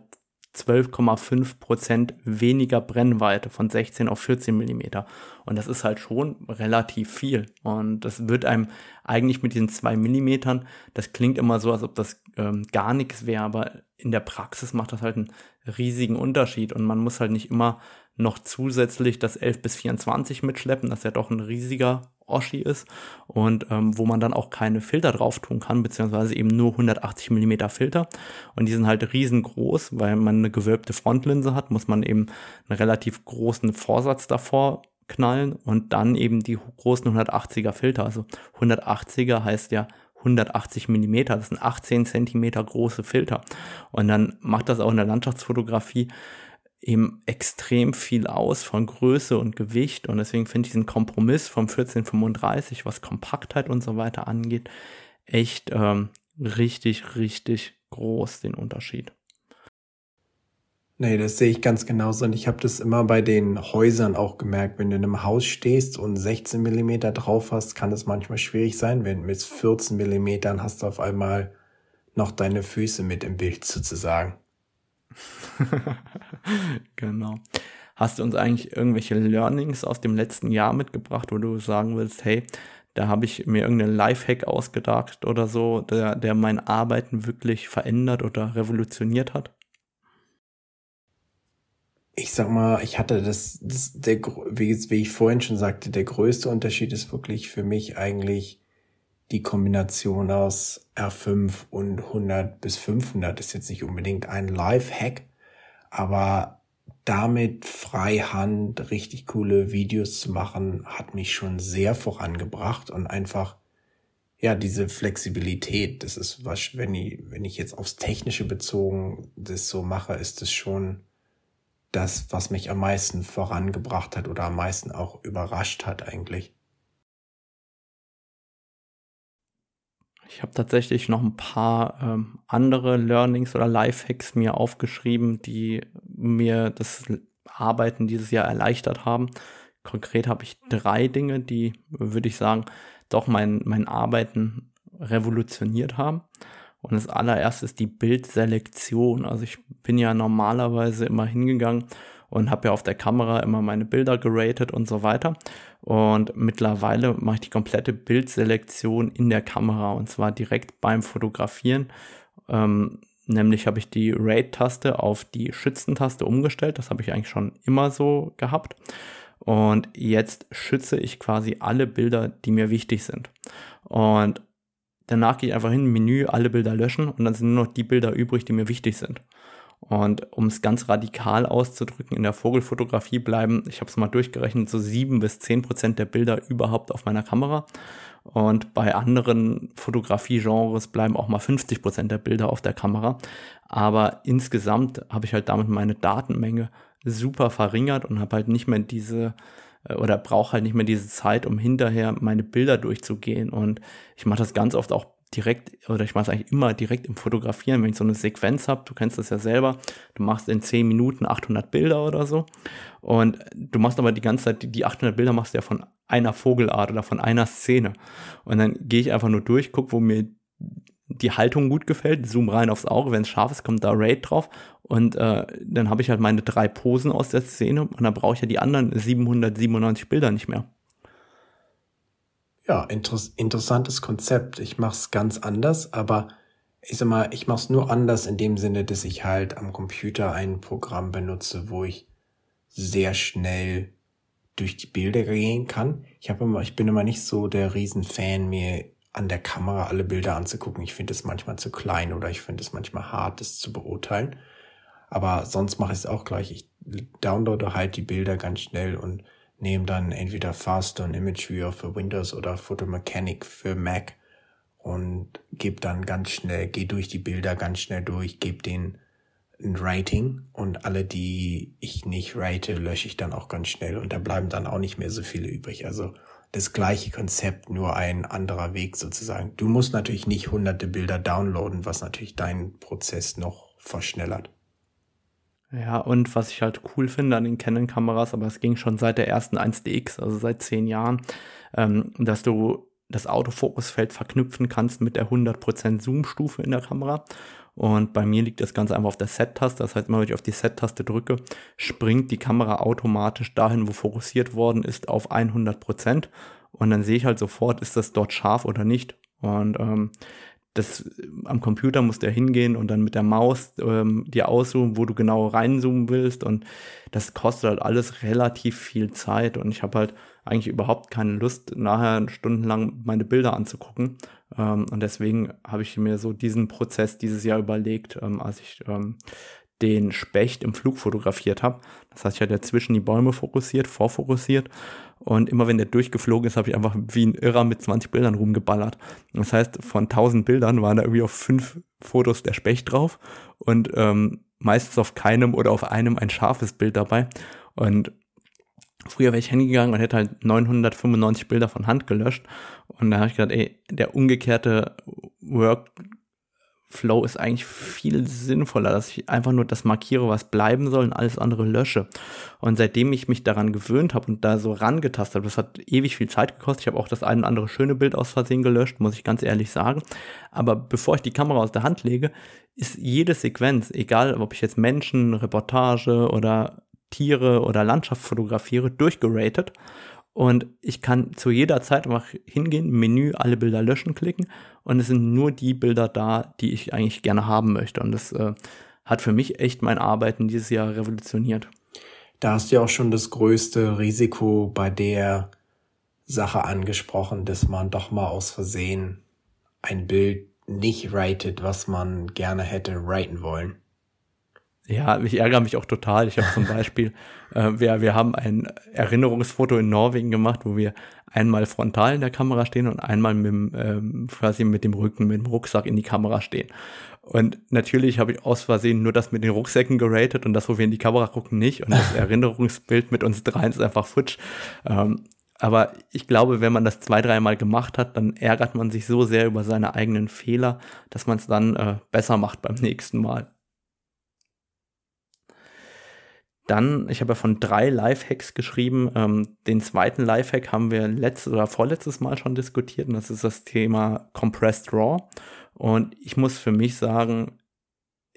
12,5 Prozent weniger Brennweite von 16 auf 14 Millimeter. Und das ist halt schon relativ viel. Und das wird einem eigentlich mit diesen zwei Millimetern, das klingt immer so, als ob das ähm, gar nichts wäre, aber in der Praxis macht das halt einen riesigen Unterschied. Und man muss halt nicht immer noch zusätzlich das 11 bis 24 mitschleppen, das ja doch ein riesiger Oschi ist und ähm, wo man dann auch keine Filter drauf tun kann, beziehungsweise eben nur 180 Millimeter Filter. Und die sind halt riesengroß, weil man eine gewölbte Frontlinse hat, muss man eben einen relativ großen Vorsatz davor knallen und dann eben die großen 180er Filter, also 180er heißt ja 180 Millimeter, das sind 18 Zentimeter große Filter. Und dann macht das auch in der Landschaftsfotografie eben extrem viel aus von Größe und Gewicht und deswegen finde ich diesen Kompromiss vom 1435, was Kompaktheit und so weiter angeht, echt ähm, richtig, richtig groß, den Unterschied. Nee, das sehe ich ganz genauso. Und ich habe das immer bei den Häusern auch gemerkt. Wenn du in einem Haus stehst und 16 Millimeter drauf hast, kann es manchmal schwierig sein. Wenn mit 14 Millimetern hast du auf einmal noch deine Füße mit im Bild sozusagen. <laughs> genau. Hast du uns eigentlich irgendwelche Learnings aus dem letzten Jahr mitgebracht, wo du sagen willst, hey, da habe ich mir irgendeinen Lifehack ausgedacht oder so, der, der mein Arbeiten wirklich verändert oder revolutioniert hat? Ich sag mal, ich hatte das, das der, wie, wie ich vorhin schon sagte, der größte Unterschied ist wirklich für mich eigentlich die Kombination aus R5 und 100 bis 500 ist jetzt nicht unbedingt ein Live-Hack, aber damit freihand richtig coole Videos zu machen, hat mich schon sehr vorangebracht und einfach, ja, diese Flexibilität, das ist was, wenn ich, wenn ich jetzt aufs Technische bezogen das so mache, ist es schon das, was mich am meisten vorangebracht hat oder am meisten auch überrascht hat eigentlich. Ich habe tatsächlich noch ein paar ähm, andere Learnings oder Lifehacks mir aufgeschrieben, die mir das Arbeiten dieses Jahr erleichtert haben. Konkret habe ich drei Dinge, die, würde ich sagen, doch mein, mein Arbeiten revolutioniert haben. Und das allererste ist die Bildselektion. Also ich bin ja normalerweise immer hingegangen und habe ja auf der Kamera immer meine Bilder geratet und so weiter. Und mittlerweile mache ich die komplette Bildselektion in der Kamera und zwar direkt beim Fotografieren. Ähm, nämlich habe ich die Rate-Taste auf die Schützentaste umgestellt. Das habe ich eigentlich schon immer so gehabt. Und jetzt schütze ich quasi alle Bilder, die mir wichtig sind. Und danach gehe ich einfach hin, Menü, alle Bilder löschen und dann sind nur noch die Bilder übrig, die mir wichtig sind. Und um es ganz radikal auszudrücken, in der Vogelfotografie bleiben, ich habe es mal durchgerechnet, so sieben bis zehn Prozent der Bilder überhaupt auf meiner Kamera. Und bei anderen Fotografie-Genres bleiben auch mal 50 Prozent der Bilder auf der Kamera. Aber insgesamt habe ich halt damit meine Datenmenge super verringert und habe halt nicht mehr diese äh, oder brauche halt nicht mehr diese Zeit, um hinterher meine Bilder durchzugehen. Und ich mache das ganz oft auch direkt, oder ich mache es eigentlich immer direkt im Fotografieren, wenn ich so eine Sequenz habe, du kennst das ja selber, du machst in 10 Minuten 800 Bilder oder so. Und du machst aber die ganze Zeit, die 800 Bilder machst du ja von einer Vogelart oder von einer Szene. Und dann gehe ich einfach nur durch, guck, wo mir die Haltung gut gefällt, zoom rein aufs Auge, wenn es scharf ist, kommt da Raid drauf. Und äh, dann habe ich halt meine drei Posen aus der Szene und dann brauche ich ja die anderen 797 Bilder nicht mehr. Ja, inter interessantes Konzept. Ich mache es ganz anders, aber ich sag mal, ich mache es nur anders in dem Sinne, dass ich halt am Computer ein Programm benutze, wo ich sehr schnell durch die Bilder gehen kann. Ich habe immer, ich bin immer nicht so der Riesenfan, mir an der Kamera alle Bilder anzugucken. Ich finde es manchmal zu klein oder ich finde es manchmal hart, das zu beurteilen. Aber sonst mache ich es auch gleich. Ich downloade halt die Bilder ganz schnell und nehme dann entweder Fast und Image Viewer für Windows oder Photomechanic für Mac und gebe dann ganz schnell, gehe durch die Bilder ganz schnell durch, gebe den ein Rating und alle, die ich nicht rate, lösche ich dann auch ganz schnell und da bleiben dann auch nicht mehr so viele übrig. Also das gleiche Konzept, nur ein anderer Weg sozusagen. Du musst natürlich nicht hunderte Bilder downloaden, was natürlich deinen Prozess noch verschnellert. Ja, und was ich halt cool finde an den Canon-Kameras, aber es ging schon seit der ersten 1DX, also seit zehn Jahren, ähm, dass du das Autofokusfeld verknüpfen kannst mit der 100% Zoom-Stufe in der Kamera. Und bei mir liegt das Ganze einfach auf der Set-Taste. Das heißt, wenn ich auf die Set-Taste drücke, springt die Kamera automatisch dahin, wo fokussiert worden ist, auf 100%. Und dann sehe ich halt sofort, ist das dort scharf oder nicht. Und ähm, das am Computer musst du ja hingehen und dann mit der Maus ähm, dir auszoomen, wo du genau reinzoomen willst. Und das kostet halt alles relativ viel Zeit. Und ich habe halt eigentlich überhaupt keine Lust, nachher stundenlang meine Bilder anzugucken. Ähm, und deswegen habe ich mir so diesen Prozess dieses Jahr überlegt, ähm, als ich ähm, den Specht im Flug fotografiert habe. Das heißt, ich hatte zwischen die Bäume fokussiert, vorfokussiert und immer wenn der durchgeflogen ist, habe ich einfach wie ein Irrer mit 20 Bildern rumgeballert. Das heißt, von 1000 Bildern waren da irgendwie auf fünf Fotos der Specht drauf und ähm, meistens auf keinem oder auf einem ein scharfes Bild dabei. Und früher wäre ich hingegangen und hätte halt 995 Bilder von Hand gelöscht. Und da habe ich gedacht, ey, der umgekehrte Work Flow ist eigentlich viel sinnvoller, dass ich einfach nur das markiere, was bleiben soll und alles andere lösche. Und seitdem ich mich daran gewöhnt habe und da so rangetastet habe, das hat ewig viel Zeit gekostet. Ich habe auch das ein oder andere schöne Bild aus Versehen gelöscht, muss ich ganz ehrlich sagen. Aber bevor ich die Kamera aus der Hand lege, ist jede Sequenz, egal ob ich jetzt Menschen, Reportage oder Tiere oder Landschaft fotografiere, durchgeratet und ich kann zu jeder Zeit einfach hingehen, Menü, alle Bilder löschen klicken und es sind nur die Bilder da, die ich eigentlich gerne haben möchte. Und das äh, hat für mich echt mein Arbeiten dieses Jahr revolutioniert. Da hast du ja auch schon das größte Risiko bei der Sache angesprochen, dass man doch mal aus Versehen ein Bild nicht ratet, was man gerne hätte raten wollen. Ja, ich ärgere mich auch total. Ich habe zum <laughs> Beispiel, äh, wir, wir haben ein Erinnerungsfoto in Norwegen gemacht, wo wir einmal frontal in der Kamera stehen und einmal mit dem, ähm, quasi mit dem Rücken, mit dem Rucksack in die Kamera stehen. Und natürlich habe ich aus Versehen nur das mit den Rucksäcken geratet und das, wo wir in die Kamera gucken, nicht. Und das <laughs> Erinnerungsbild mit uns dreien ist einfach futsch. Ähm, aber ich glaube, wenn man das zwei, dreimal gemacht hat, dann ärgert man sich so sehr über seine eigenen Fehler, dass man es dann äh, besser macht beim nächsten Mal. Dann, ich habe ja von drei Lifehacks geschrieben. Ähm, den zweiten Lifehack haben wir letztes oder vorletztes Mal schon diskutiert und das ist das Thema Compressed RAW. Und ich muss für mich sagen,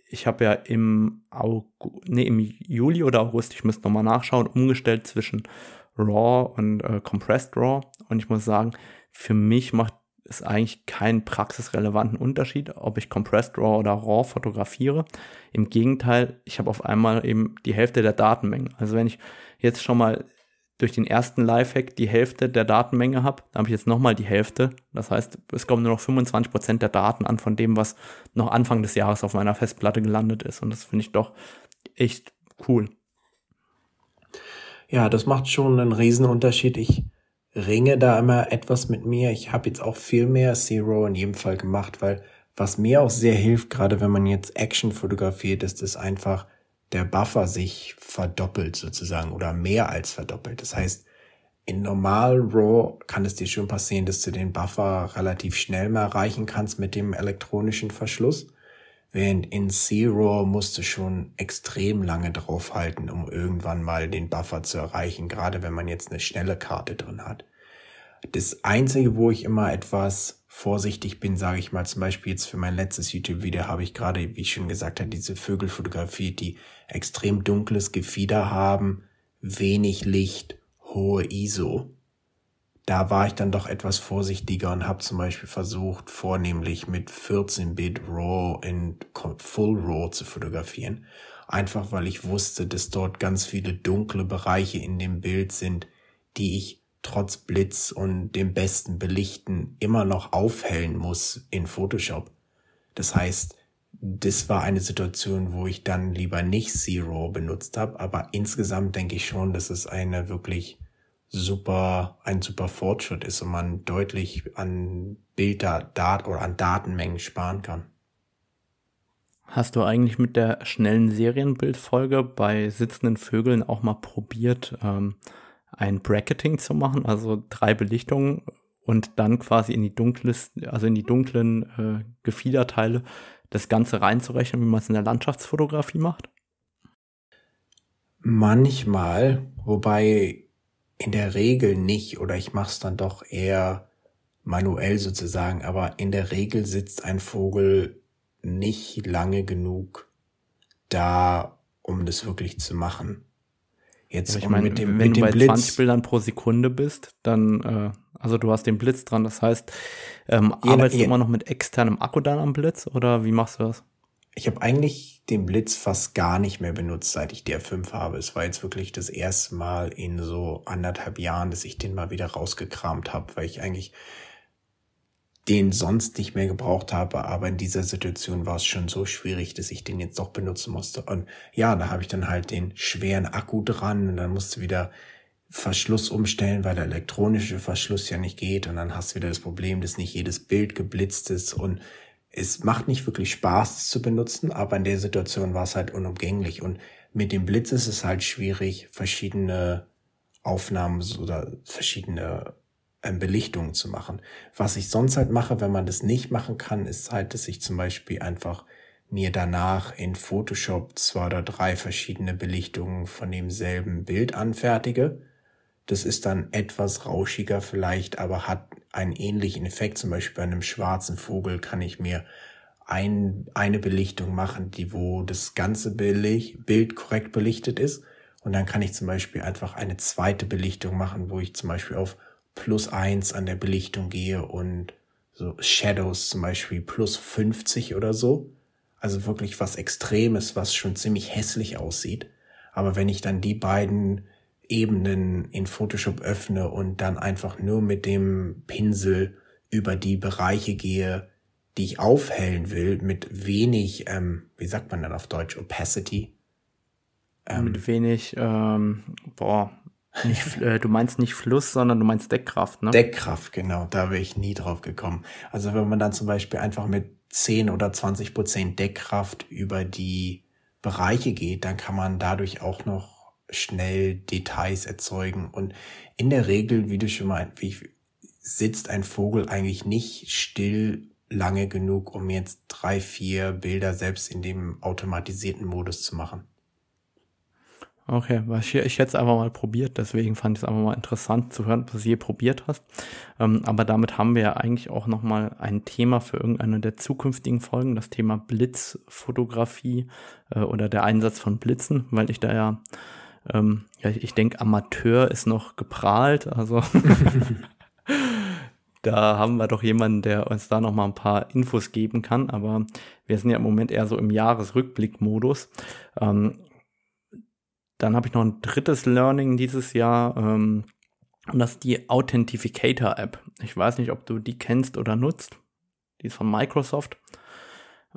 ich habe ja im, August, nee, im Juli oder August, ich müsste nochmal nachschauen, umgestellt zwischen RAW und äh, Compressed RAW. Und ich muss sagen, für mich macht es eigentlich keinen praxisrelevanten Unterschied, ob ich Compressed RAW oder RAW fotografiere. Im Gegenteil, ich habe auf einmal eben die Hälfte der Datenmenge. Also wenn ich jetzt schon mal durch den ersten Lifehack die Hälfte der Datenmenge habe, dann habe ich jetzt nochmal die Hälfte. Das heißt, es kommen nur noch 25% der Daten an von dem, was noch Anfang des Jahres auf meiner Festplatte gelandet ist. Und das finde ich doch echt cool. Ja, das macht schon einen Riesenunterschied. Ich ringe da immer etwas mit mir. Ich habe jetzt auch viel mehr Zero in jedem Fall gemacht, weil was mir auch sehr hilft, gerade wenn man jetzt Action fotografiert, ist es einfach, der Buffer sich verdoppelt sozusagen oder mehr als verdoppelt. Das heißt, in normal RAW kann es dir schon passieren, dass du den Buffer relativ schnell mal erreichen kannst mit dem elektronischen Verschluss. Während in Zero musst du schon extrem lange draufhalten, um irgendwann mal den Buffer zu erreichen, gerade wenn man jetzt eine schnelle Karte drin hat. Das Einzige, wo ich immer etwas vorsichtig bin, sage ich mal, zum Beispiel jetzt für mein letztes YouTube-Video habe ich gerade, wie ich schon gesagt habe, diese Vögel fotografiert, die extrem dunkles Gefieder haben, wenig Licht, hohe ISO da war ich dann doch etwas vorsichtiger und habe zum Beispiel versucht, vornehmlich mit 14-Bit RAW in Full RAW zu fotografieren. Einfach weil ich wusste, dass dort ganz viele dunkle Bereiche in dem Bild sind, die ich trotz Blitz und dem besten Belichten immer noch aufhellen muss in Photoshop. Das heißt, das war eine Situation, wo ich dann lieber nicht Zero benutzt habe, aber insgesamt denke ich schon, dass es eine wirklich super, ein super Fortschritt ist und man deutlich an Bilder, Dat oder an Datenmengen sparen kann. Hast du eigentlich mit der schnellen Serienbildfolge bei sitzenden Vögeln auch mal probiert, ähm, ein Bracketing zu machen, also drei Belichtungen und dann quasi in die dunkles, also in die dunklen äh, Gefiederteile das Ganze reinzurechnen, wie man es in der Landschaftsfotografie macht? Manchmal, wobei in der Regel nicht oder ich mache es dann doch eher manuell sozusagen, aber in der Regel sitzt ein Vogel nicht lange genug da, um das wirklich zu machen. Jetzt ja, ich meine, mit dem, wenn mit du bei Blitz, 20 Bildern pro Sekunde bist, dann, äh, also du hast den Blitz dran, das heißt, ähm, arbeitest je, du immer noch mit externem Akku dann am Blitz oder wie machst du das? Ich habe eigentlich den Blitz fast gar nicht mehr benutzt, seit ich DR5 habe. Es war jetzt wirklich das erste Mal in so anderthalb Jahren, dass ich den mal wieder rausgekramt habe, weil ich eigentlich den sonst nicht mehr gebraucht habe, aber in dieser Situation war es schon so schwierig, dass ich den jetzt doch benutzen musste. Und ja, da habe ich dann halt den schweren Akku dran und dann musste wieder Verschluss umstellen, weil der elektronische Verschluss ja nicht geht und dann hast du wieder das Problem, dass nicht jedes Bild geblitzt ist und es macht nicht wirklich Spaß, es zu benutzen, aber in der Situation war es halt unumgänglich. Und mit dem Blitz ist es halt schwierig, verschiedene Aufnahmen oder verschiedene ähm, Belichtungen zu machen. Was ich sonst halt mache, wenn man das nicht machen kann, ist halt, dass ich zum Beispiel einfach mir danach in Photoshop zwei oder drei verschiedene Belichtungen von demselben Bild anfertige. Das ist dann etwas rauschiger vielleicht, aber hat einen ähnlichen Effekt. Zum Beispiel bei einem schwarzen Vogel kann ich mir ein, eine Belichtung machen, die wo das ganze Bild korrekt belichtet ist. Und dann kann ich zum Beispiel einfach eine zweite Belichtung machen, wo ich zum Beispiel auf plus eins an der Belichtung gehe und so Shadows zum Beispiel plus 50 oder so. Also wirklich was Extremes, was schon ziemlich hässlich aussieht. Aber wenn ich dann die beiden Ebenen in Photoshop öffne und dann einfach nur mit dem Pinsel über die Bereiche gehe, die ich aufhellen will, mit wenig, ähm, wie sagt man dann auf Deutsch, Opacity? Ähm, mit wenig, ähm, boah, nicht, äh, du meinst nicht Fluss, sondern du meinst Deckkraft, ne? Deckkraft, genau, da wäre ich nie drauf gekommen. Also wenn man dann zum Beispiel einfach mit 10 oder 20 Prozent Deckkraft über die Bereiche geht, dann kann man dadurch auch noch schnell Details erzeugen. Und in der Regel, wie du schon mal, wie sitzt ein Vogel eigentlich nicht still lange genug, um jetzt drei, vier Bilder selbst in dem automatisierten Modus zu machen. Okay, ich, ich hätte es einfach mal probiert, deswegen fand ich es einfach mal interessant zu hören, was du je probiert hast. Ähm, aber damit haben wir ja eigentlich auch nochmal ein Thema für irgendeine der zukünftigen Folgen, das Thema Blitzfotografie äh, oder der Einsatz von Blitzen, weil ich da ja ähm, ja, ich denke, Amateur ist noch geprahlt, also <laughs> da haben wir doch jemanden, der uns da noch mal ein paar Infos geben kann, aber wir sind ja im Moment eher so im Jahresrückblick-Modus. Ähm, dann habe ich noch ein drittes Learning dieses Jahr, ähm, und das ist die Authentificator-App. Ich weiß nicht, ob du die kennst oder nutzt. Die ist von Microsoft.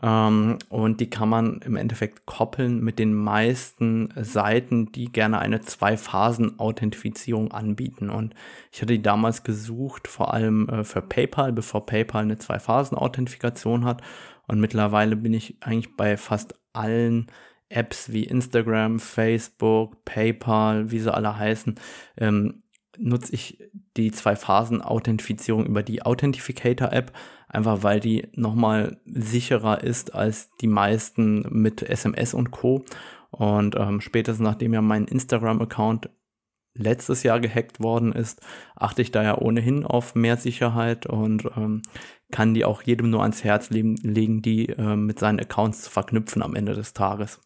Ähm, und die kann man im Endeffekt koppeln mit den meisten Seiten, die gerne eine Zwei-Phasen-Authentifizierung anbieten. Und ich hatte die damals gesucht, vor allem äh, für PayPal, bevor PayPal eine Zwei-Phasen-Authentifikation hat. Und mittlerweile bin ich eigentlich bei fast allen Apps wie Instagram, Facebook, PayPal, wie sie alle heißen, ähm, nutze ich die Zwei-Phasen-Authentifizierung über die Authentificator-App einfach weil die nochmal sicherer ist als die meisten mit SMS und Co. Und ähm, spätestens nachdem ja mein Instagram-Account letztes Jahr gehackt worden ist, achte ich da ja ohnehin auf mehr Sicherheit und ähm, kann die auch jedem nur ans Herz legen, die äh, mit seinen Accounts zu verknüpfen am Ende des Tages.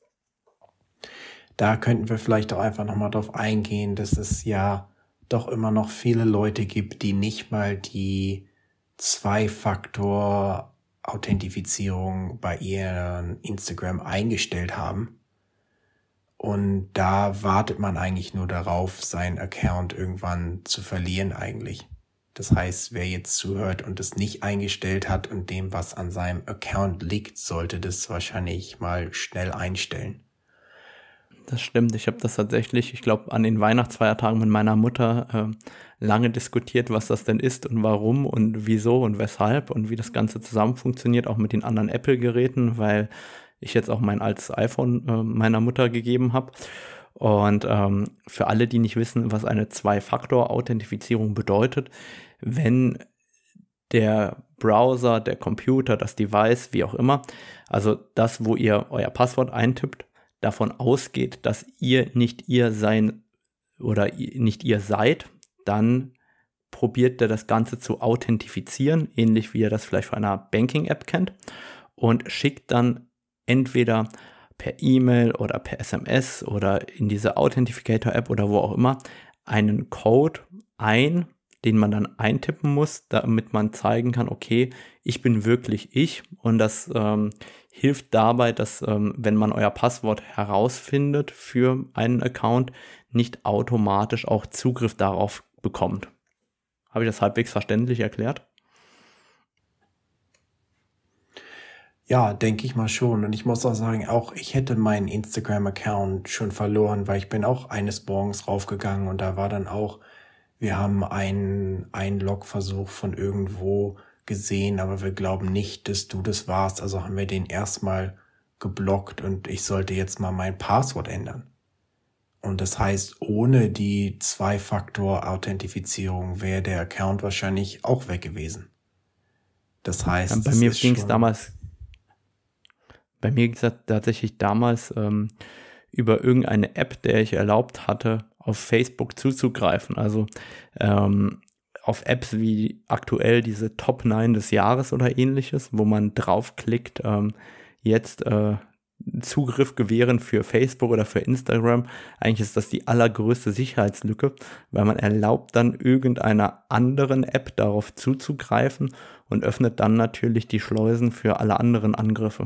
Da könnten wir vielleicht auch einfach nochmal drauf eingehen, dass es ja doch immer noch viele Leute gibt, die nicht mal die Zwei-Faktor-Authentifizierung bei ihren Instagram eingestellt haben. Und da wartet man eigentlich nur darauf, seinen Account irgendwann zu verlieren eigentlich. Das heißt, wer jetzt zuhört und es nicht eingestellt hat und dem, was an seinem Account liegt, sollte das wahrscheinlich mal schnell einstellen. Das stimmt. Ich habe das tatsächlich, ich glaube, an den Weihnachtsfeiertagen mit meiner Mutter äh, lange diskutiert, was das denn ist und warum und wieso und weshalb und wie das Ganze zusammen funktioniert, auch mit den anderen Apple-Geräten, weil ich jetzt auch mein altes iPhone äh, meiner Mutter gegeben habe. Und ähm, für alle, die nicht wissen, was eine Zwei-Faktor-Authentifizierung bedeutet, wenn der Browser, der Computer, das Device, wie auch immer, also das, wo ihr euer Passwort eintippt, davon ausgeht, dass ihr nicht ihr sein oder nicht ihr seid, dann probiert er das Ganze zu authentifizieren, ähnlich wie ihr das vielleicht von einer Banking-App kennt, und schickt dann entweder per E-Mail oder per SMS oder in diese Authentificator-App oder wo auch immer einen Code ein, den man dann eintippen muss, damit man zeigen kann, okay, ich bin wirklich ich. Und das ähm, hilft dabei, dass ähm, wenn man euer Passwort herausfindet für einen Account, nicht automatisch auch Zugriff darauf bekommt. Habe ich das halbwegs verständlich erklärt? Ja, denke ich mal schon. Und ich muss auch sagen, auch ich hätte meinen Instagram-Account schon verloren, weil ich bin auch eines Morgens raufgegangen und da war dann auch wir haben einen Einlog-Versuch von irgendwo gesehen, aber wir glauben nicht, dass du das warst. Also haben wir den erstmal geblockt und ich sollte jetzt mal mein Passwort ändern. Und das heißt, ohne die Zwei-Faktor-Authentifizierung wäre der Account wahrscheinlich auch weg gewesen. Das heißt, ja, bei mir ging es damals, bei mir ging es tatsächlich damals ähm, über irgendeine App, der ich erlaubt hatte, auf Facebook zuzugreifen. Also ähm, auf Apps wie aktuell diese Top 9 des Jahres oder ähnliches, wo man draufklickt, ähm, jetzt äh, Zugriff gewähren für Facebook oder für Instagram. Eigentlich ist das die allergrößte Sicherheitslücke, weil man erlaubt dann irgendeiner anderen App darauf zuzugreifen und öffnet dann natürlich die Schleusen für alle anderen Angriffe.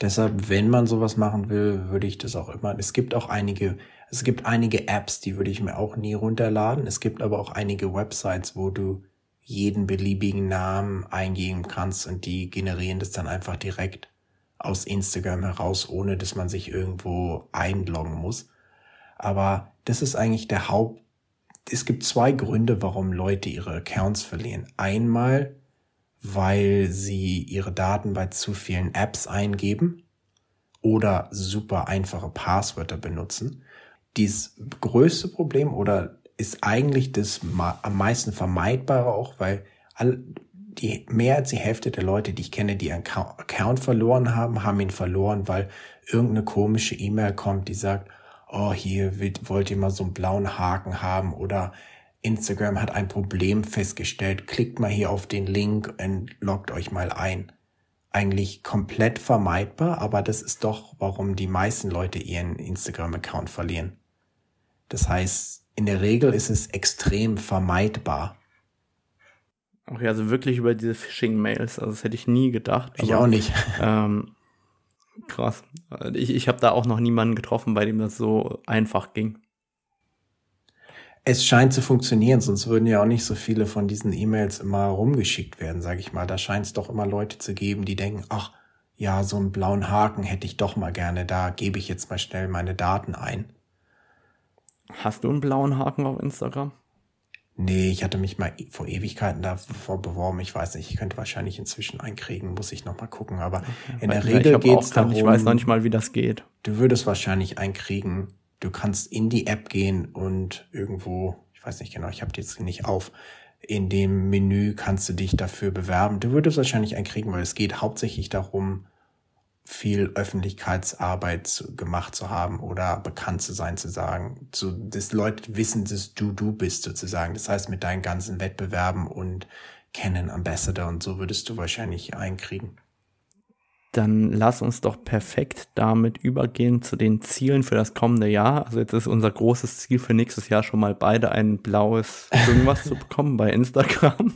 Deshalb, wenn man sowas machen will, würde ich das auch immer. Es gibt auch einige, es gibt einige Apps, die würde ich mir auch nie runterladen. Es gibt aber auch einige Websites, wo du jeden beliebigen Namen eingeben kannst und die generieren das dann einfach direkt aus Instagram heraus, ohne dass man sich irgendwo einloggen muss. Aber das ist eigentlich der Haupt. Es gibt zwei Gründe, warum Leute ihre Accounts verlieren. Einmal, weil sie ihre Daten bei zu vielen Apps eingeben oder super einfache Passwörter benutzen. Dies größte Problem oder ist eigentlich das am meisten vermeidbare auch, weil all, die, mehr als die Hälfte der Leute, die ich kenne, die einen Account verloren haben, haben ihn verloren, weil irgendeine komische E-Mail kommt, die sagt, oh, hier wollt ihr mal so einen blauen Haken haben oder Instagram hat ein Problem festgestellt. Klickt mal hier auf den Link und loggt euch mal ein. Eigentlich komplett vermeidbar, aber das ist doch, warum die meisten Leute ihren Instagram-Account verlieren. Das heißt, in der Regel ist es extrem vermeidbar. Okay, also wirklich über diese Phishing-Mails, also das hätte ich nie gedacht. Ich aber, auch nicht. <laughs> Ähm, krass. Ich, ich habe da auch noch niemanden getroffen, bei dem das so einfach ging es scheint zu funktionieren, sonst würden ja auch nicht so viele von diesen E-Mails immer rumgeschickt werden, sage ich mal. Da scheint es doch immer Leute zu geben, die denken, ach ja, so einen blauen Haken hätte ich doch mal gerne, da gebe ich jetzt mal schnell meine Daten ein. Hast du einen blauen Haken auf Instagram? Nee, ich hatte mich mal e-, vor Ewigkeiten davor beworben. Ich weiß nicht, ich könnte wahrscheinlich inzwischen einkriegen, muss ich noch mal gucken. Aber okay. in der Regel geht es darum. Ich weiß noch nicht mal, wie das geht. Du würdest wahrscheinlich einkriegen du kannst in die App gehen und irgendwo, ich weiß nicht genau, ich habe die jetzt nicht auf, in dem Menü kannst du dich dafür bewerben. Du würdest wahrscheinlich einen kriegen, weil es geht hauptsächlich darum, viel Öffentlichkeitsarbeit gemacht zu haben oder bekannt zu sein, zu sagen, so, dass Leute wissen, dass du du bist sozusagen. Das heißt, mit deinen ganzen Wettbewerben und Canon Ambassador und so würdest du wahrscheinlich einkriegen. dann lass uns doch perfekt damit übergehen zu den Zielen für das kommende Jahr. Also jetzt ist unser großes Ziel für nächstes Jahr schon mal beide ein blaues irgendwas zu <laughs> bekommen bei Instagram.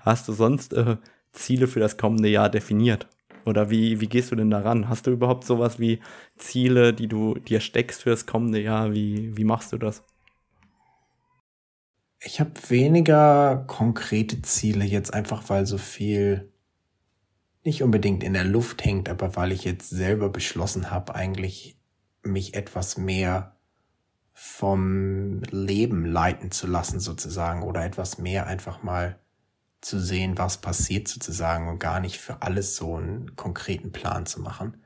Hast du sonst äh, Ziele für das kommende Jahr definiert? Oder wie, wie gehst du denn daran? Hast du überhaupt sowas wie Ziele, die du dir steckst für das kommende Jahr? Wie, wie machst du das? Ich habe weniger konkrete Ziele jetzt einfach, weil so viel nicht unbedingt in der Luft hängt, aber weil ich jetzt selber beschlossen habe, eigentlich mich etwas mehr vom Leben leiten zu lassen sozusagen oder etwas mehr einfach mal zu sehen, was passiert sozusagen und gar nicht für alles so einen konkreten Plan zu machen.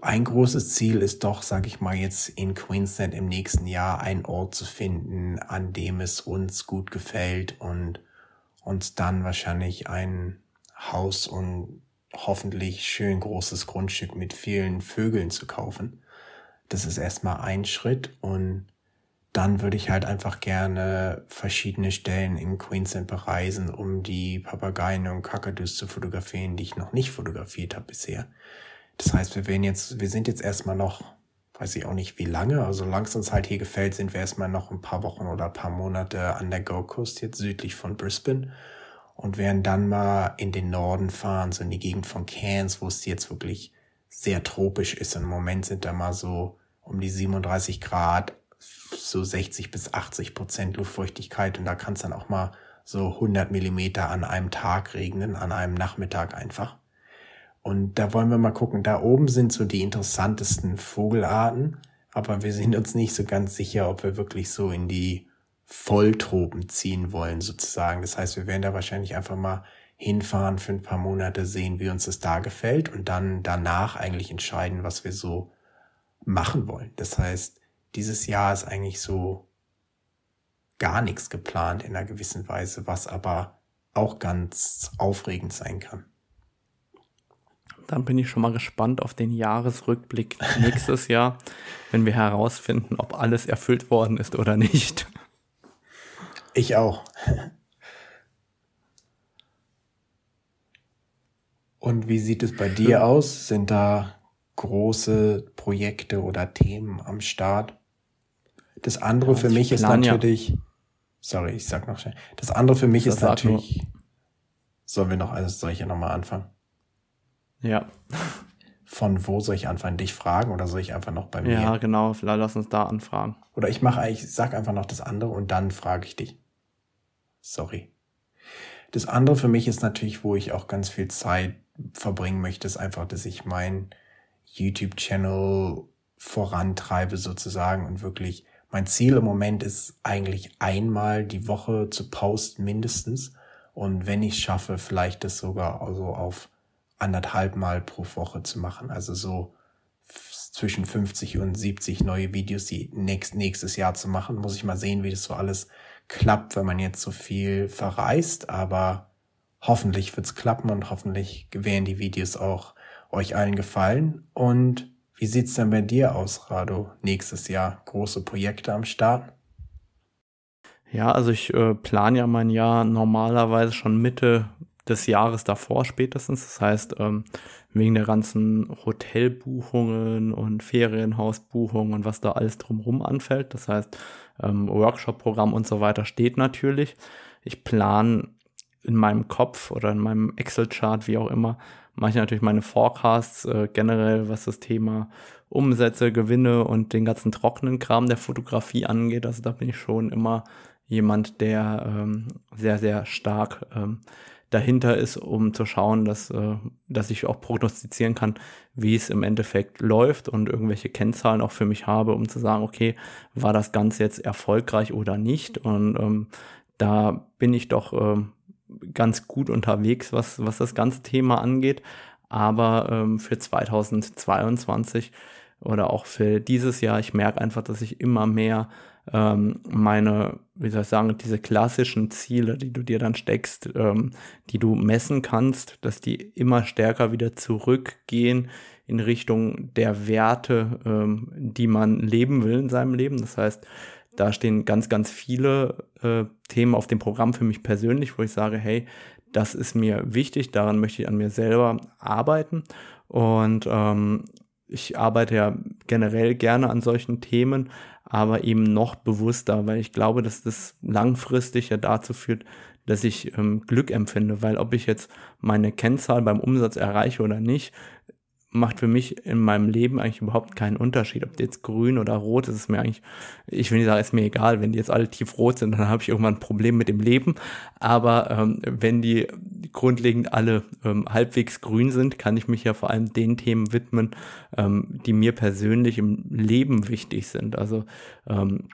Ein großes Ziel ist doch, sage ich mal jetzt in Queensland im nächsten Jahr einen Ort zu finden, an dem es uns gut gefällt und uns dann wahrscheinlich ein Haus und hoffentlich schön großes Grundstück mit vielen Vögeln zu kaufen. Das ist erstmal ein Schritt und dann würde ich halt einfach gerne verschiedene Stellen in Queensland bereisen, um die Papageien und Kakadus zu fotografieren, die ich noch nicht fotografiert habe bisher. Das heißt, wir werden jetzt, wir sind jetzt erstmal noch, weiß ich auch nicht wie lange, also solange es uns halt hier gefällt, sind wir erstmal noch ein paar Wochen oder ein paar Monate an der Gold Coast jetzt südlich von Brisbane und werden dann mal in den Norden fahren, so in die Gegend von Cairns, wo es jetzt wirklich sehr tropisch ist. Und im Moment sind da mal so um die 37 Grad, so 60 bis 80 Prozent Luftfeuchtigkeit und da kann es dann auch mal so 100 Millimeter an einem Tag regnen, an einem Nachmittag einfach. Und da wollen wir mal gucken. Da oben sind so die interessantesten Vogelarten, aber wir sind uns nicht so ganz sicher, ob wir wirklich so in die Volltropen ziehen wollen sozusagen. Das heißt, wir werden da wahrscheinlich einfach mal hinfahren für ein paar Monate, sehen, wie uns das da gefällt und dann danach eigentlich entscheiden, was wir so machen wollen. Das heißt, dieses Jahr ist eigentlich so gar nichts geplant in einer gewissen Weise, was aber auch ganz aufregend sein kann. Dann bin ich schon mal gespannt auf den Jahresrückblick nächstes <laughs> Jahr, wenn wir herausfinden, ob alles erfüllt worden ist oder nicht. Ich auch. Und wie sieht es bei dir aus? Sind da große Projekte oder Themen am Start? Das andere ja, für mich ist natürlich, ja. sorry, ich sag noch schnell. Das andere für mich das ist natürlich, nur. sollen wir noch alles solche nochmal anfangen? Ja. Von wo soll ich anfangen? Dich fragen oder soll ich einfach noch bei mir? Ja, genau. Vielleicht lass uns da anfragen. Oder ich mache eigentlich, sag einfach noch das andere und dann frage ich dich. Sorry. Das andere für mich ist natürlich, wo ich auch ganz viel Zeit verbringen möchte, ist einfach, dass ich mein YouTube-Channel vorantreibe sozusagen und wirklich mein Ziel im Moment ist eigentlich einmal die Woche zu posten mindestens. Und wenn ich schaffe, vielleicht das sogar also auf anderthalb Mal pro Woche zu machen, also so zwischen 50 und 70 neue Videos die nächst, nächstes Jahr zu machen, muss ich mal sehen, wie das so alles klappt, wenn man jetzt so viel verreist, aber hoffentlich wird's klappen und hoffentlich werden die Videos auch euch allen gefallen. Und wie sieht's denn bei dir aus, Rado? Nächstes Jahr große Projekte am Start? Ja, also ich äh, plane ja mein Jahr normalerweise schon Mitte des Jahres davor spätestens. Das heißt, ähm, wegen der ganzen Hotelbuchungen und Ferienhausbuchungen und was da alles drumherum anfällt. Das heißt, ähm, Workshop-Programm und so weiter steht natürlich. Ich plane in meinem Kopf oder in meinem Excel-Chart, wie auch immer, mache ich natürlich meine Forecasts äh, generell, was das Thema Umsätze, Gewinne und den ganzen trockenen Kram der Fotografie angeht. Also da bin ich schon immer jemand, der ähm, sehr, sehr stark ähm, dahinter ist, um zu schauen, dass, äh, dass ich auch prognostizieren kann, wie es im Endeffekt läuft und irgendwelche Kennzahlen auch für mich habe, um zu sagen, okay, war das Ganze jetzt erfolgreich oder nicht? Und ähm, da bin ich doch ähm, ganz gut unterwegs, was, was das ganze Thema angeht. Aber ähm, für 2022 oder auch für dieses Jahr, ich merke einfach, dass ich immer mehr ähm, meine, wie soll ich sagen, diese klassischen Ziele, die du dir dann steckst, ähm, die du messen kannst, dass die immer stärker wieder zurückgehen in Richtung der Werte, ähm, die man leben will in seinem Leben. Das heißt, da stehen ganz, ganz viele äh, Themen auf dem Programm für mich persönlich, wo ich sage, hey, das ist mir wichtig, daran möchte ich an mir selber arbeiten. Und ähm, ich arbeite ja generell gerne an solchen Themen, aber eben noch bewusster, weil ich glaube, dass das langfristig ja dazu führt, dass ich ähm, Glück empfinde, weil ob ich jetzt meine Kennzahl beim Umsatz erreiche oder nicht, macht für mich in meinem Leben eigentlich überhaupt keinen Unterschied. Ob die jetzt grün oder rot ist, ist mir eigentlich, ich will nicht sagen, ist mir egal. Wenn die jetzt alle tiefrot sind, dann habe ich irgendwann ein Problem mit dem Leben. Aber ähm, wenn die grundlegend alle ähm, halbwegs grün sind, kann ich mich ja vor allem den Themen widmen, ähm, die mir persönlich im Leben wichtig sind. Also, ähm,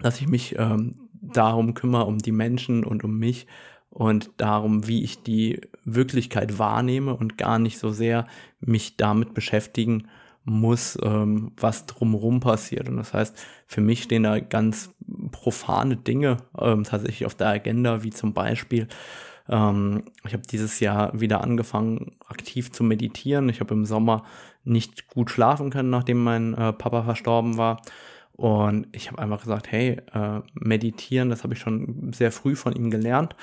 dass ich mich ähm, darum kümmere, um die Menschen und um mich und darum, wie ich die Wirklichkeit wahrnehme und gar nicht so sehr mich damit beschäftigen muss, ähm, was drumherum passiert. Und das heißt, für mich stehen da ganz profane Dinge ähm, tatsächlich auf der Agenda, wie zum Beispiel, ähm, ich habe dieses Jahr wieder angefangen, aktiv zu meditieren. Ich habe im Sommer nicht gut schlafen können, nachdem mein äh, Papa verstorben war. Und ich habe einfach gesagt, hey, äh, meditieren, das habe ich schon sehr früh von ihm gelernt.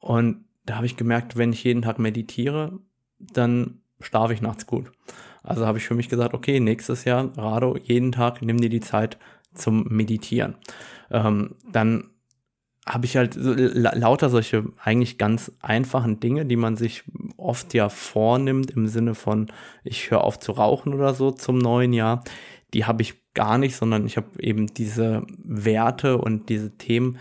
Und da habe ich gemerkt, wenn ich jeden Tag meditiere, dann schlafe ich nachts gut. Also habe ich für mich gesagt, okay, nächstes Jahr, Rado, jeden Tag nimm dir die Zeit zum Meditieren. Ähm, dann habe ich halt so, lauter solche eigentlich ganz einfachen Dinge, die man sich oft ja vornimmt im Sinne von, ich höre auf zu rauchen oder so zum neuen Jahr. Die habe ich gar nicht, sondern ich habe eben diese Werte und diese Themen,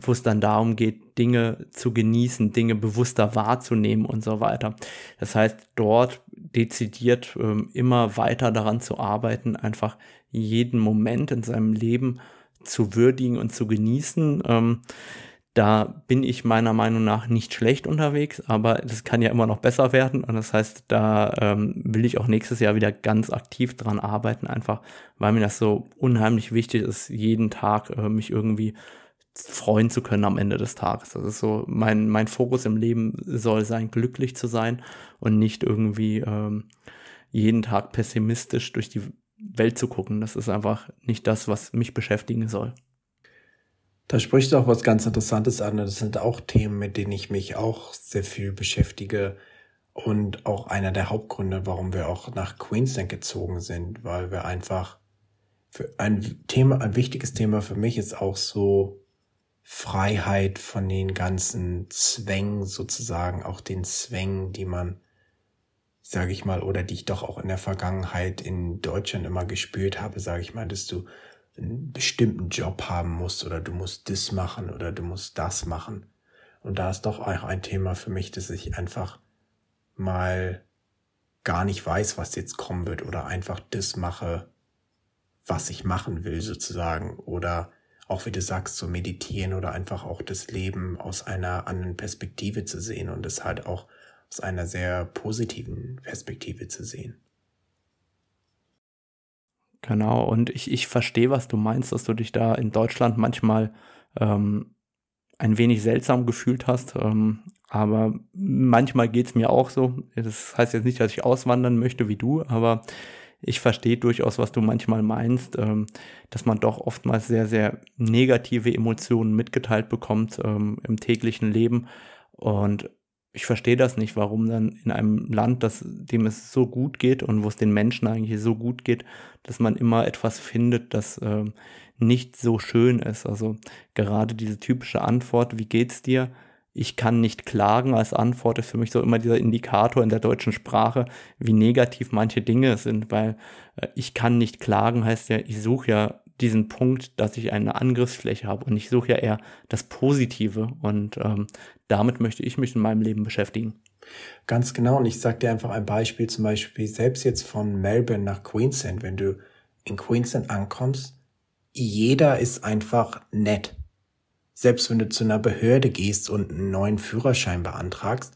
wo es dann darum geht, Dinge zu genießen, Dinge bewusster wahrzunehmen und so weiter. Das heißt, dort dezidiert ähm, immer weiter daran zu arbeiten, einfach jeden Moment in seinem Leben zu würdigen und zu genießen. Ähm, da bin ich meiner Meinung nach nicht schlecht unterwegs, aber das kann ja immer noch besser werden. Und das heißt, da ähm, will ich auch nächstes Jahr wieder ganz aktiv dran arbeiten, einfach weil mir das so unheimlich wichtig ist, jeden Tag äh, mich irgendwie freuen zu können am Ende des Tages. Das ist so, mein, mein Fokus im Leben soll sein, glücklich zu sein und nicht irgendwie ähm, jeden Tag pessimistisch durch die Welt zu gucken. Das ist einfach nicht das, was mich beschäftigen soll. Da sprichst du auch was ganz Interessantes an. Das sind auch Themen, mit denen ich mich auch sehr viel beschäftige. Und auch einer der Hauptgründe, warum wir auch nach Queensland gezogen sind, weil wir einfach für ein Thema, ein wichtiges Thema für mich ist auch so Freiheit von den ganzen Zwängen sozusagen, auch den Zwängen, die man, sage ich mal, oder die ich doch auch in der Vergangenheit in Deutschland immer gespürt habe, sage ich mal, dass du einen bestimmten Job haben musst oder du musst das machen oder du musst das machen. Und da ist doch auch ein Thema für mich, dass ich einfach mal gar nicht weiß, was jetzt kommen wird oder einfach das mache, was ich machen will sozusagen oder auch wie du sagst, so meditieren oder einfach auch das Leben aus einer anderen Perspektive zu sehen und es halt auch aus einer sehr positiven Perspektive zu sehen. Genau, und ich, ich verstehe, was du meinst, dass du dich da in Deutschland manchmal ähm, ein wenig seltsam gefühlt hast. Ähm, aber manchmal geht es mir auch so. Das heißt jetzt nicht, dass ich auswandern möchte wie du, aber ich verstehe durchaus, was du manchmal meinst, ähm, dass man doch oftmals sehr, sehr negative Emotionen mitgeteilt bekommt ähm, im täglichen Leben. Und ich verstehe das nicht, warum dann in einem Land, das, dem es so gut geht und wo es den Menschen eigentlich so gut geht, dass man immer etwas findet, das äh, nicht so schön ist. Also gerade diese typische Antwort, wie geht's dir? Ich kann nicht klagen als Antwort ist für mich so immer dieser Indikator in der deutschen Sprache, wie negativ manche Dinge sind, weil äh, ich kann nicht klagen heißt ja, ich suche ja diesen Punkt, dass ich eine Angriffsfläche habe und ich suche ja eher das Positive und ähm, damit möchte ich mich in meinem Leben beschäftigen. Ganz genau und ich sage dir einfach ein Beispiel, zum Beispiel selbst jetzt von Melbourne nach Queensland, wenn du in Queensland ankommst, jeder ist einfach nett selbst wenn du zu einer Behörde gehst und einen neuen Führerschein beantragst,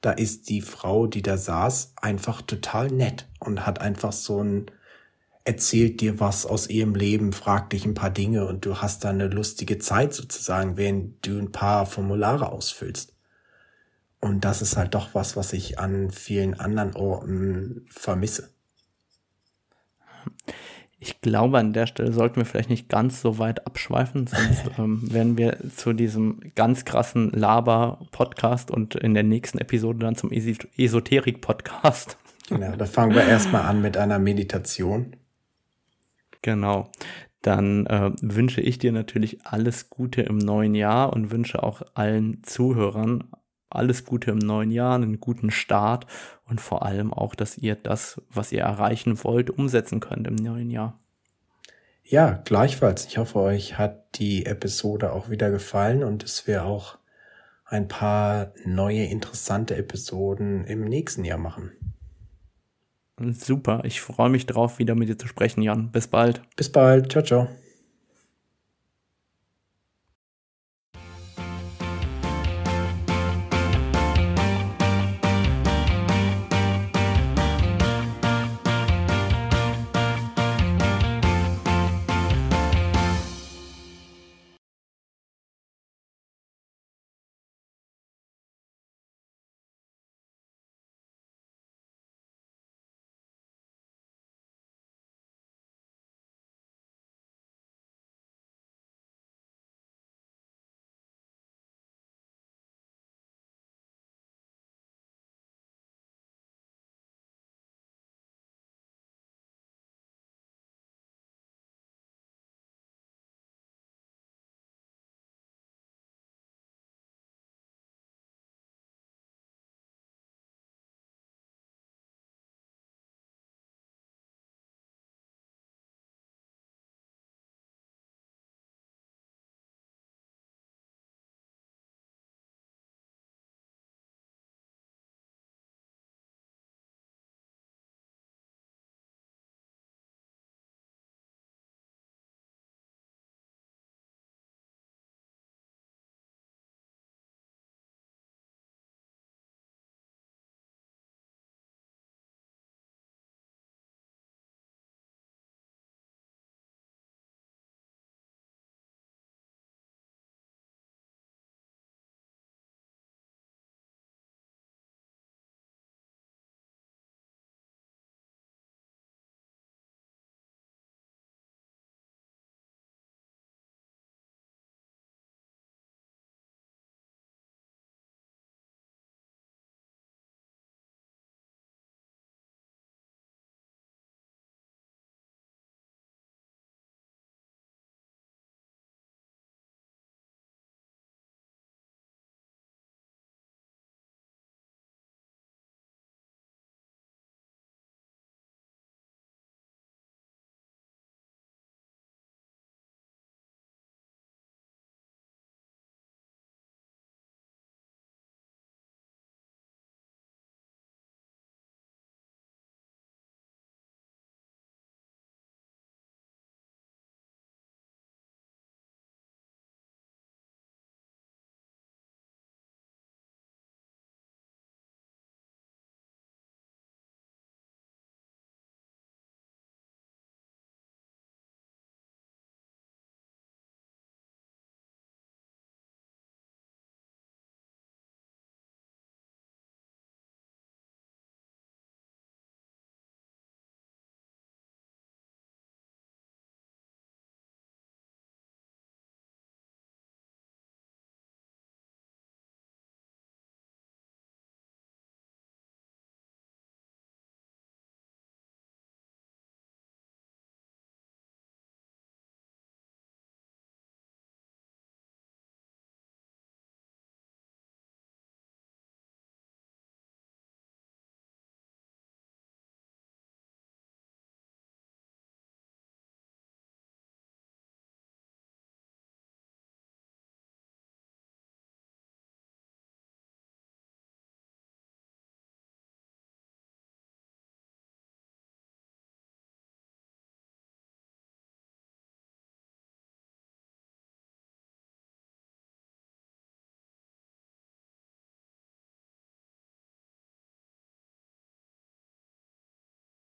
da ist die Frau, die da saß, einfach total nett und hat einfach so ein, erzählt dir was aus ihrem Leben, fragt dich ein paar Dinge und du hast da eine lustige Zeit sozusagen, während du ein paar Formulare ausfüllst. Und das ist halt doch was, was ich an vielen anderen Orten vermisse Ich glaube, an der Stelle sollten wir vielleicht nicht ganz so weit abschweifen, sonst <laughs> ähm, werden wir zu diesem ganz krassen Laber-Podcast und in der nächsten Episode dann zum Esoterik-Podcast. Genau, da fangen wir erstmal an mit einer Meditation. Genau. Dann äh, wünsche ich dir natürlich alles Gute im neuen Jahr und wünsche auch allen Zuhörern alles Gute im neuen Jahr, einen guten Start und vor allem auch, dass ihr das, was ihr erreichen wollt, umsetzen könnt im neuen Jahr. Ja, gleichfalls. Ich hoffe, euch hat die Episode auch wieder gefallen und es wir auch ein paar neue interessante Episoden im nächsten Jahr machen. Super, ich freue mich drauf, wieder mit dir zu sprechen, Jan. Bis bald. Bis bald. Ciao, ciao.